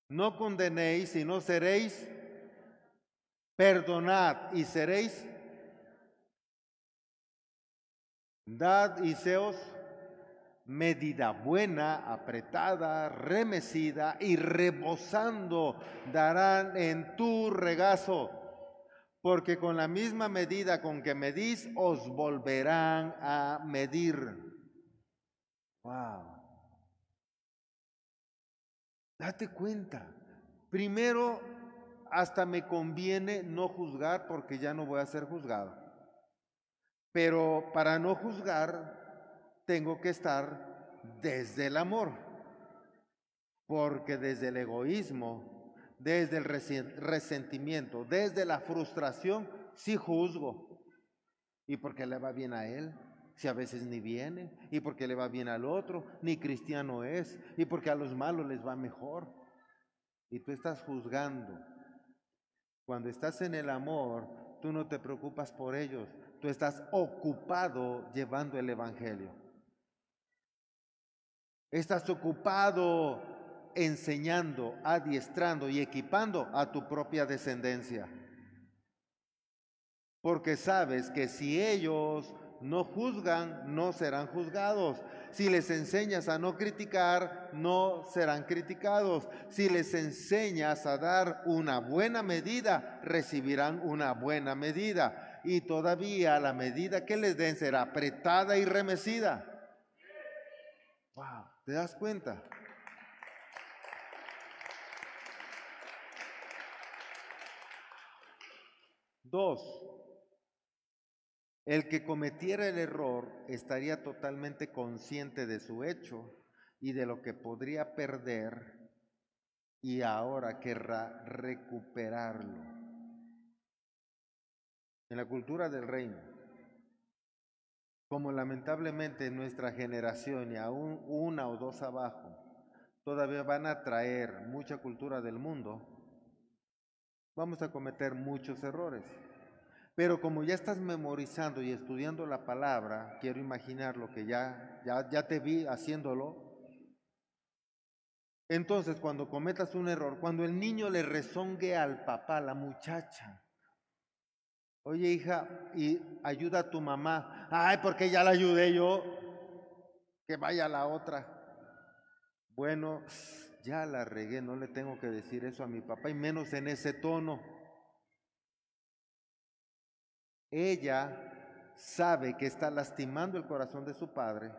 [SPEAKER 1] no condenéis y no seréis, perdonad y seréis, dad y seos medida buena, apretada, remecida y rebosando darán en tu regazo, porque con la misma medida con que medís os volverán a medir. Wow. Date cuenta, Primero, hasta me conviene no juzgar porque ya no voy a ser juzgado. Pero para no juzgar, tengo que estar desde el amor. Porque desde el egoísmo, desde el resentimiento, desde la frustración, sí juzgo. ¿Y porque le va bien a él? Si a veces ni viene, y porque le va bien al otro, ni cristiano es, y porque a los malos les va mejor. Y tú estás juzgando. Cuando estás en el amor, tú no te preocupas por ellos, tú estás ocupado llevando el Evangelio. Estás ocupado enseñando, adiestrando y equipando a tu propia descendencia. Porque sabes que si ellos no juzgan, no serán juzgados. Si les enseñas a no criticar, no serán criticados. Si les enseñas a dar una buena medida, recibirán una buena medida. Y todavía la medida que les den será apretada y remecida. ¿Te das cuenta? Dos, el que cometiera el error estaría totalmente consciente de su hecho y de lo que podría perder y ahora querrá recuperarlo. En la cultura del reino, como lamentablemente en nuestra generación y aún una o dos abajo, todavía van a traer mucha cultura del mundo, vamos a cometer muchos errores. Pero como ya estás memorizando y estudiando la palabra, quiero imaginar lo que ya, ya, ya te vi haciéndolo. Entonces, cuando cometas un error, cuando el niño le rezongue al papá, la muchacha, oye hija, y ayuda a tu mamá, ay, porque ya la ayudé yo, que vaya la otra. Bueno, ya la regué, no le tengo que decir eso a mi papá, y menos en ese tono. Ella sabe que está lastimando el corazón de su padre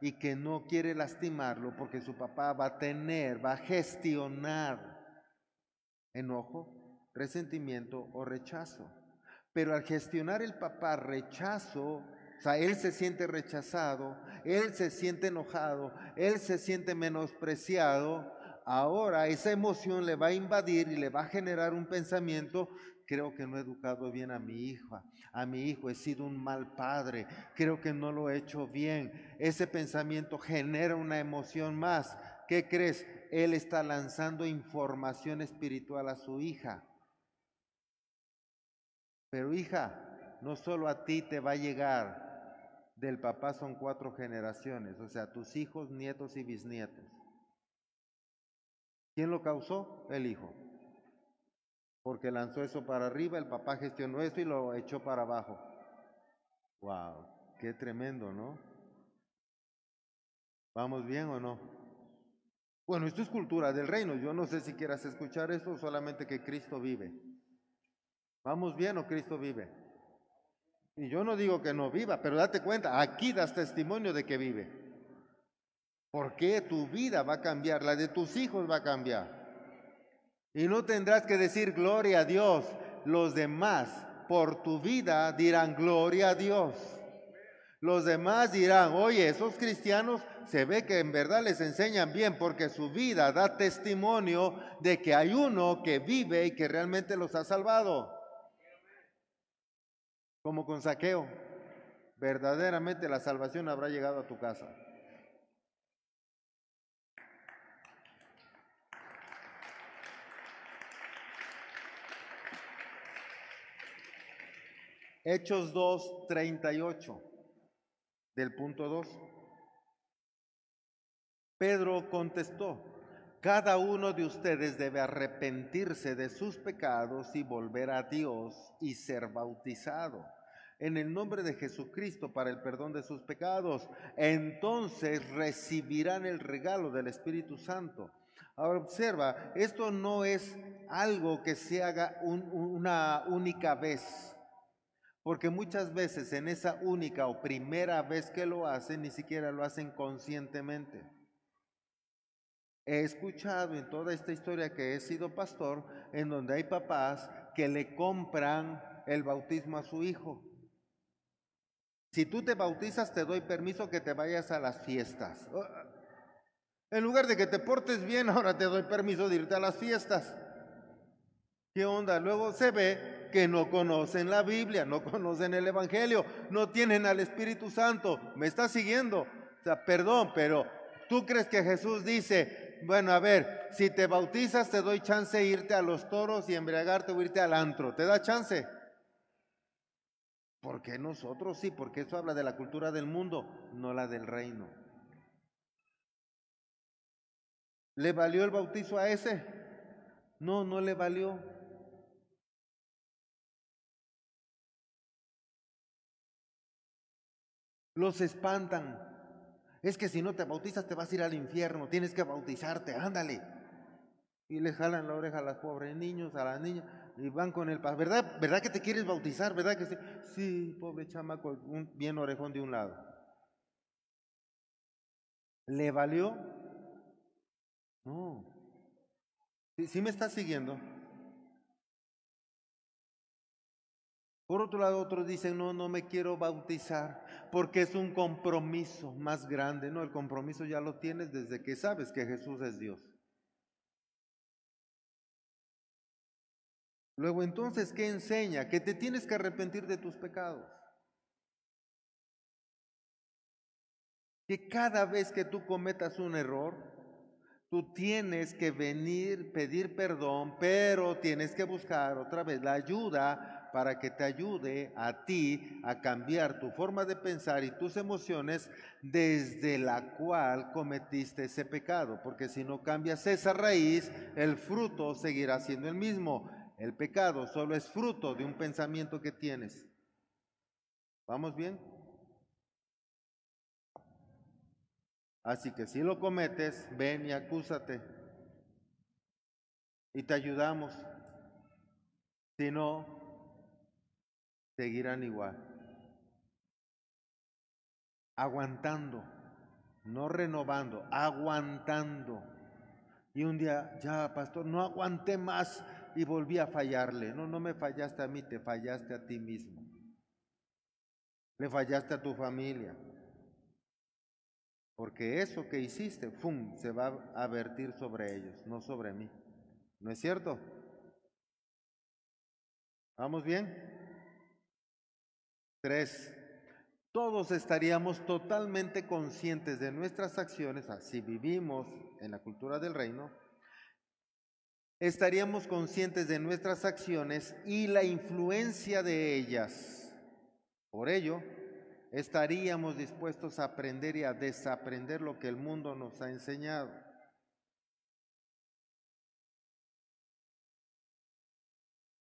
[SPEAKER 1] y que no quiere lastimarlo porque su papá va a tener, va a gestionar enojo, resentimiento o rechazo. Pero al gestionar el papá rechazo, o sea, él se siente rechazado, él se siente enojado, él se siente menospreciado, ahora esa emoción le va a invadir y le va a generar un pensamiento creo que no he educado bien a mi hija, a mi hijo, he sido un mal padre, creo que no lo he hecho bien. Ese pensamiento genera una emoción más. ¿Qué crees? Él está lanzando información espiritual a su hija. Pero hija, no solo a ti te va a llegar, del papá son cuatro generaciones, o sea, tus hijos, nietos y bisnietos. ¿Quién lo causó? El hijo porque lanzó eso para arriba, el papá gestionó eso y lo echó para abajo. Wow, qué tremendo, ¿no? ¿Vamos bien o no? Bueno, esto es cultura del reino. Yo no sé si quieras escuchar esto, solamente que Cristo vive. ¿Vamos bien o Cristo vive? Y yo no digo que no viva, pero date cuenta, aquí das testimonio de que vive. Porque tu vida va a cambiar, la de tus hijos va a cambiar. Y no tendrás que decir gloria a Dios. Los demás por tu vida dirán gloria a Dios. Los demás dirán, oye, esos cristianos se ve que en verdad les enseñan bien porque su vida da testimonio de que hay uno que vive y que realmente los ha salvado. Como con saqueo, verdaderamente la salvación habrá llegado a tu casa. Hechos 2, 38, del punto 2. Pedro contestó, cada uno de ustedes debe arrepentirse de sus pecados y volver a Dios y ser bautizado en el nombre de Jesucristo para el perdón de sus pecados. Entonces recibirán el regalo del Espíritu Santo. Ahora observa, esto no es algo que se haga una única vez. Porque muchas veces en esa única o primera vez que lo hacen, ni siquiera lo hacen conscientemente. He escuchado en toda esta historia que he sido pastor, en donde hay papás que le compran el bautismo a su hijo. Si tú te bautizas, te doy permiso que te vayas a las fiestas. En lugar de que te portes bien, (laughs) ahora te doy permiso de irte a las fiestas. ¿Qué onda? Luego se ve que no conocen la Biblia, no conocen el Evangelio, no tienen al Espíritu Santo. ¿Me estás siguiendo? Perdón, pero tú crees que Jesús dice, bueno, a ver, si te bautizas te doy chance de irte a los toros y embriagarte o irte al antro. ¿Te da chance? ¿Por qué nosotros sí? Porque eso habla de la cultura del mundo, no la del reino. ¿Le valió el bautizo a ese? No, no le valió. Los espantan. Es que si no te bautizas te vas a ir al infierno, tienes que bautizarte, ándale. Y le jalan la oreja a los pobres niños, a las niñas, y van con el padre. ¿Verdad, ¿Verdad que te quieres bautizar? ¿Verdad que sí? Sí, pobre chamaco, un bien orejón de un lado. ¿Le valió? No. ¿Sí, me estás siguiendo? Por otro lado, otros dicen, no, no me quiero bautizar porque es un compromiso más grande. No, el compromiso ya lo tienes desde que sabes que Jesús es Dios. Luego entonces, ¿qué enseña? Que te tienes que arrepentir de tus pecados. Que cada vez que tú cometas un error, tú tienes que venir, pedir perdón, pero tienes que buscar otra vez la ayuda para que te ayude a ti a cambiar tu forma de pensar y tus emociones desde la cual cometiste ese pecado. Porque si no cambias esa raíz, el fruto seguirá siendo el mismo. El pecado solo es fruto de un pensamiento que tienes. ¿Vamos bien? Así que si lo cometes, ven y acúsate. Y te ayudamos. Si no, seguirán igual. Aguantando, no renovando, aguantando. Y un día, ya, pastor, no aguanté más y volví a fallarle. No, no me fallaste a mí, te fallaste a ti mismo. Le fallaste a tu familia. Porque eso que hiciste, ¡fum!, se va a vertir sobre ellos, no sobre mí. ¿No es cierto? ¿Vamos bien? Tres, todos estaríamos totalmente conscientes de nuestras acciones, si vivimos en la cultura del reino, estaríamos conscientes de nuestras acciones y la influencia de ellas. Por ello, estaríamos dispuestos a aprender y a desaprender lo que el mundo nos ha enseñado.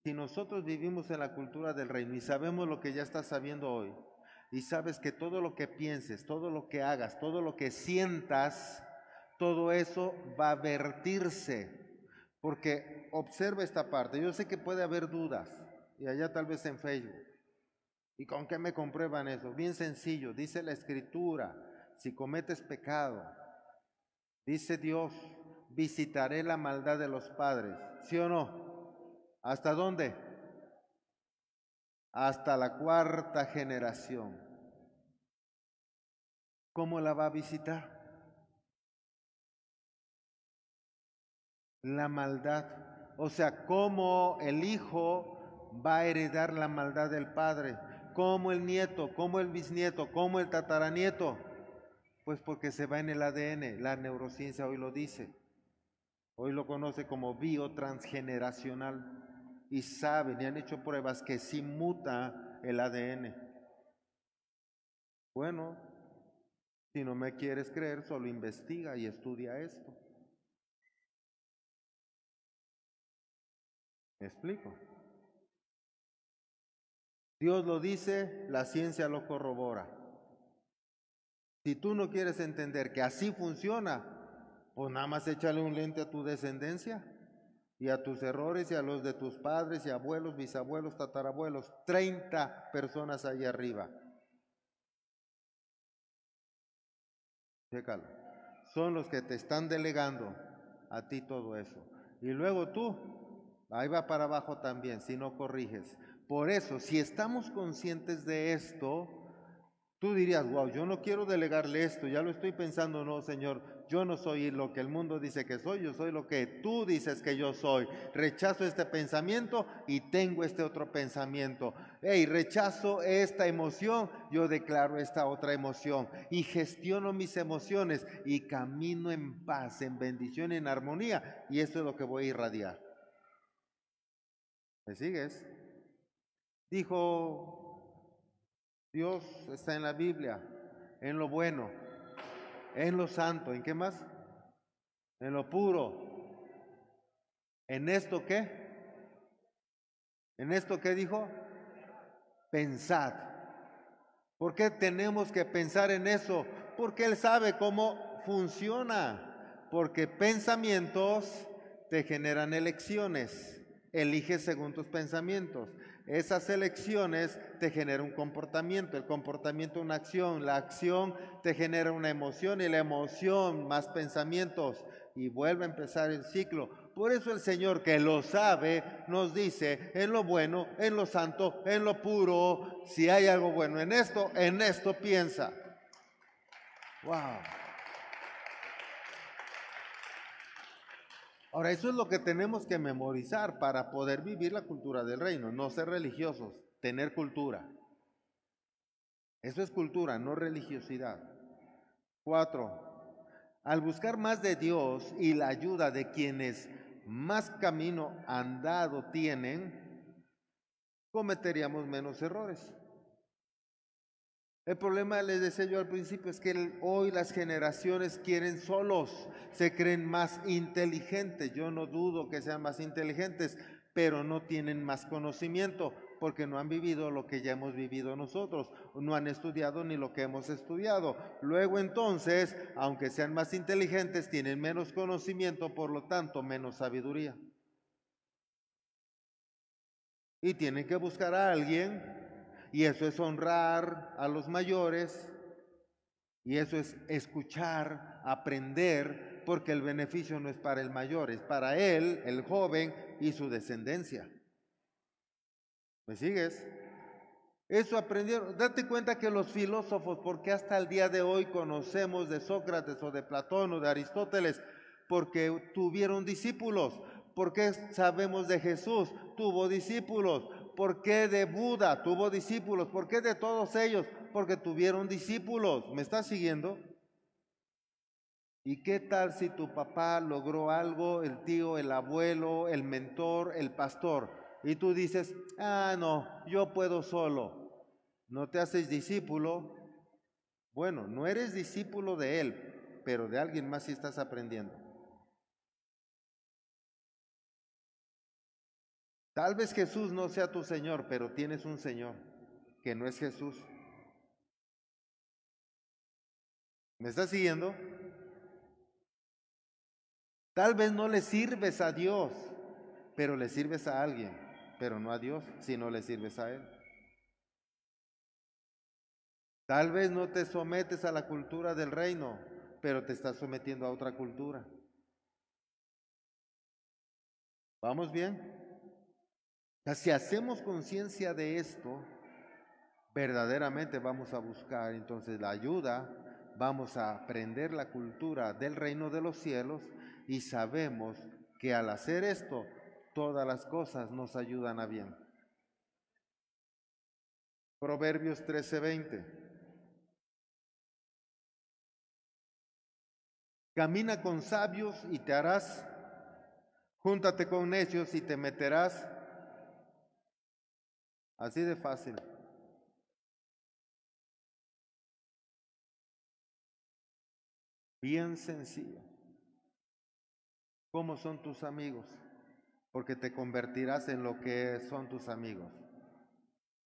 [SPEAKER 1] Si nosotros vivimos en la cultura del reino y sabemos lo que ya estás sabiendo hoy, y sabes que todo lo que pienses, todo lo que hagas, todo lo que sientas, todo eso va a vertirse. Porque observa esta parte, yo sé que puede haber dudas, y allá tal vez en Facebook. ¿Y con qué me comprueban eso? Bien sencillo, dice la escritura, si cometes pecado, dice Dios, visitaré la maldad de los padres, ¿sí o no? ¿Hasta dónde? Hasta la cuarta generación. ¿Cómo la va a visitar? La maldad. O sea, cómo el hijo va a heredar la maldad del padre. ¿Cómo el nieto, ¿Cómo el bisnieto, ¿Cómo el tataranieto. Pues porque se va en el ADN. La neurociencia hoy lo dice. Hoy lo conoce como biotransgeneracional y saben y han hecho pruebas que sí muta el ADN. Bueno, si no me quieres creer, solo investiga y estudia esto. ¿Me explico? Dios lo dice, la ciencia lo corrobora. Si tú no quieres entender que así funciona, pues nada más échale un lente a tu descendencia y a tus errores y a los de tus padres y abuelos, bisabuelos, tatarabuelos, 30 personas ahí arriba. Chécalo. Son los que te están delegando a ti todo eso. Y luego tú, ahí va para abajo también, si no corriges. Por eso, si estamos conscientes de esto, tú dirías, wow, yo no quiero delegarle esto, ya lo estoy pensando, no, Señor, yo no soy lo que el mundo dice que soy, yo soy lo que tú dices que yo soy. Rechazo este pensamiento y tengo este otro pensamiento. Hey, rechazo esta emoción, yo declaro esta otra emoción y gestiono mis emociones y camino en paz, en bendición, en armonía y eso es lo que voy a irradiar. ¿Me sigues? Dijo, Dios está en la Biblia, en lo bueno en lo santo, ¿en qué más? En lo puro. ¿En esto qué? ¿En esto qué dijo? Pensad. ¿Por qué tenemos que pensar en eso? Porque Él sabe cómo funciona. Porque pensamientos te generan elecciones. Eliges según tus pensamientos. Esas elecciones te generan un comportamiento, el comportamiento una acción, la acción te genera una emoción y la emoción más pensamientos y vuelve a empezar el ciclo. Por eso el Señor que lo sabe nos dice en lo bueno, en lo santo, en lo puro, si hay algo bueno en esto, en esto piensa. Wow. Ahora, eso es lo que tenemos que memorizar para poder vivir la cultura del reino, no ser religiosos, tener cultura. Eso es cultura, no religiosidad. Cuatro, al buscar más de Dios y la ayuda de quienes más camino andado tienen, cometeríamos menos errores. El problema, les decía yo al principio, es que hoy las generaciones quieren solos, se creen más inteligentes. Yo no dudo que sean más inteligentes, pero no tienen más conocimiento porque no han vivido lo que ya hemos vivido nosotros, no han estudiado ni lo que hemos estudiado. Luego entonces, aunque sean más inteligentes, tienen menos conocimiento, por lo tanto, menos sabiduría. Y tienen que buscar a alguien y eso es honrar a los mayores. Y eso es escuchar, aprender, porque el beneficio no es para el mayor, es para él, el joven y su descendencia. ¿Me sigues? Eso aprendieron. Date cuenta que los filósofos, porque hasta el día de hoy conocemos de Sócrates o de Platón o de Aristóteles, porque tuvieron discípulos. porque sabemos de Jesús? Tuvo discípulos. ¿Por qué de Buda tuvo discípulos? ¿Por qué de todos ellos? Porque tuvieron discípulos. ¿Me estás siguiendo? ¿Y qué tal si tu papá logró algo, el tío, el abuelo, el mentor, el pastor? Y tú dices, ah, no, yo puedo solo. No te haces discípulo. Bueno, no eres discípulo de él, pero de alguien más sí estás aprendiendo. Tal vez Jesús no sea tu Señor, pero tienes un Señor que no es Jesús. ¿Me estás siguiendo? Tal vez no le sirves a Dios, pero le sirves a alguien, pero no a Dios, si no le sirves a Él. Tal vez no te sometes a la cultura del reino, pero te estás sometiendo a otra cultura. ¿Vamos bien? Si hacemos conciencia de esto, verdaderamente vamos a buscar entonces la ayuda, vamos a aprender la cultura del reino de los cielos y sabemos que al hacer esto, todas las cosas nos ayudan a bien. Proverbios 13:20. Camina con sabios y te harás, júntate con necios y te meterás Así de fácil. Bien sencillo. ¿Cómo son tus amigos? Porque te convertirás en lo que son tus amigos.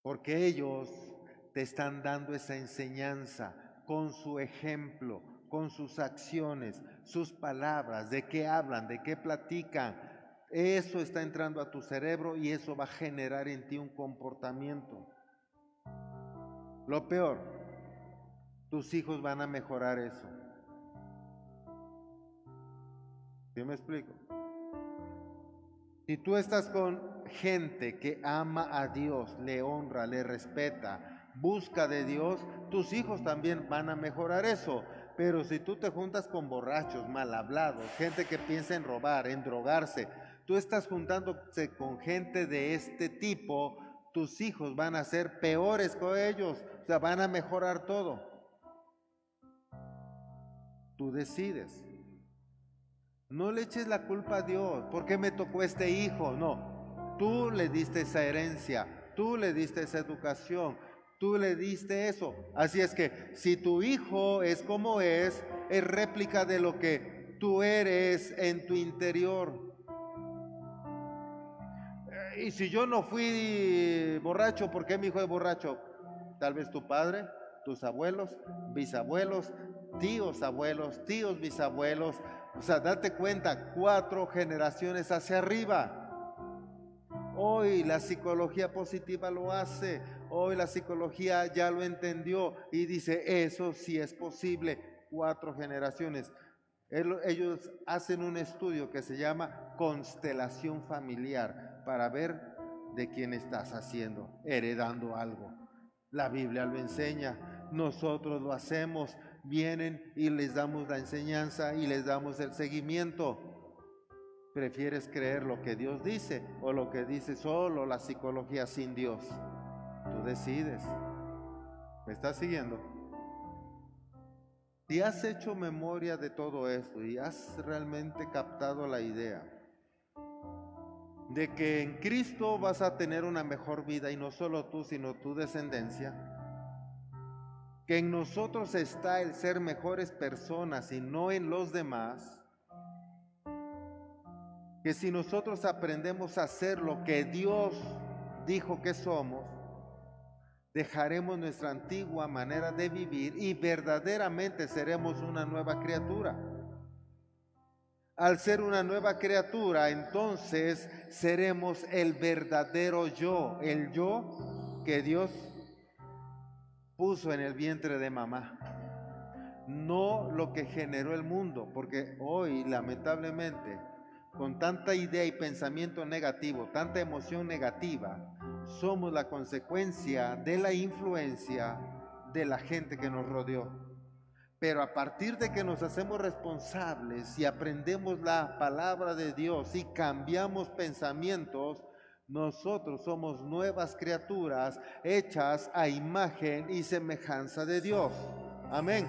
[SPEAKER 1] Porque ellos te están dando esa enseñanza con su ejemplo, con sus acciones, sus palabras, de qué hablan, de qué platican, eso está entrando a tu cerebro y eso va a generar en ti un comportamiento. Lo peor, tus hijos van a mejorar eso. ¿Sí me explico? Si tú estás con gente que ama a Dios, le honra, le respeta, busca de Dios, tus hijos también van a mejorar eso. Pero si tú te juntas con borrachos, mal hablados, gente que piensa en robar, en drogarse, tú estás juntándose con gente de este tipo, tus hijos van a ser peores que ellos, o sea, van a mejorar todo. Tú decides. No le eches la culpa a Dios. ¿Por qué me tocó este hijo? No. Tú le diste esa herencia. Tú le diste esa educación. Tú le diste eso. Así es que si tu hijo es como es, es réplica de lo que tú eres en tu interior. Y si yo no fui borracho, ¿por qué mi hijo es borracho? Tal vez tu padre, tus abuelos, bisabuelos, tíos abuelos, tíos bisabuelos, o sea, date cuenta, cuatro generaciones hacia arriba. Hoy la psicología positiva lo hace, hoy la psicología ya lo entendió y dice, eso sí es posible, cuatro generaciones. Ellos hacen un estudio que se llama constelación familiar para ver de quién estás haciendo, heredando algo. La Biblia lo enseña, nosotros lo hacemos, vienen y les damos la enseñanza y les damos el seguimiento. ¿Prefieres creer lo que Dios dice o lo que dice solo la psicología sin Dios? Tú decides. ¿Me estás siguiendo? Si has hecho memoria de todo esto y has realmente captado la idea de que en Cristo vas a tener una mejor vida y no solo tú, sino tu descendencia, que en nosotros está el ser mejores personas y no en los demás, que si nosotros aprendemos a hacer lo que Dios dijo que somos, dejaremos nuestra antigua manera de vivir y verdaderamente seremos una nueva criatura. Al ser una nueva criatura, entonces seremos el verdadero yo, el yo que Dios puso en el vientre de mamá, no lo que generó el mundo, porque hoy lamentablemente con tanta idea y pensamiento negativo, tanta emoción negativa, somos la consecuencia de la influencia de la gente que nos rodeó. Pero a partir de que nos hacemos responsables y aprendemos la palabra de Dios y cambiamos pensamientos, nosotros somos nuevas criaturas hechas a imagen y semejanza de Dios. Amén.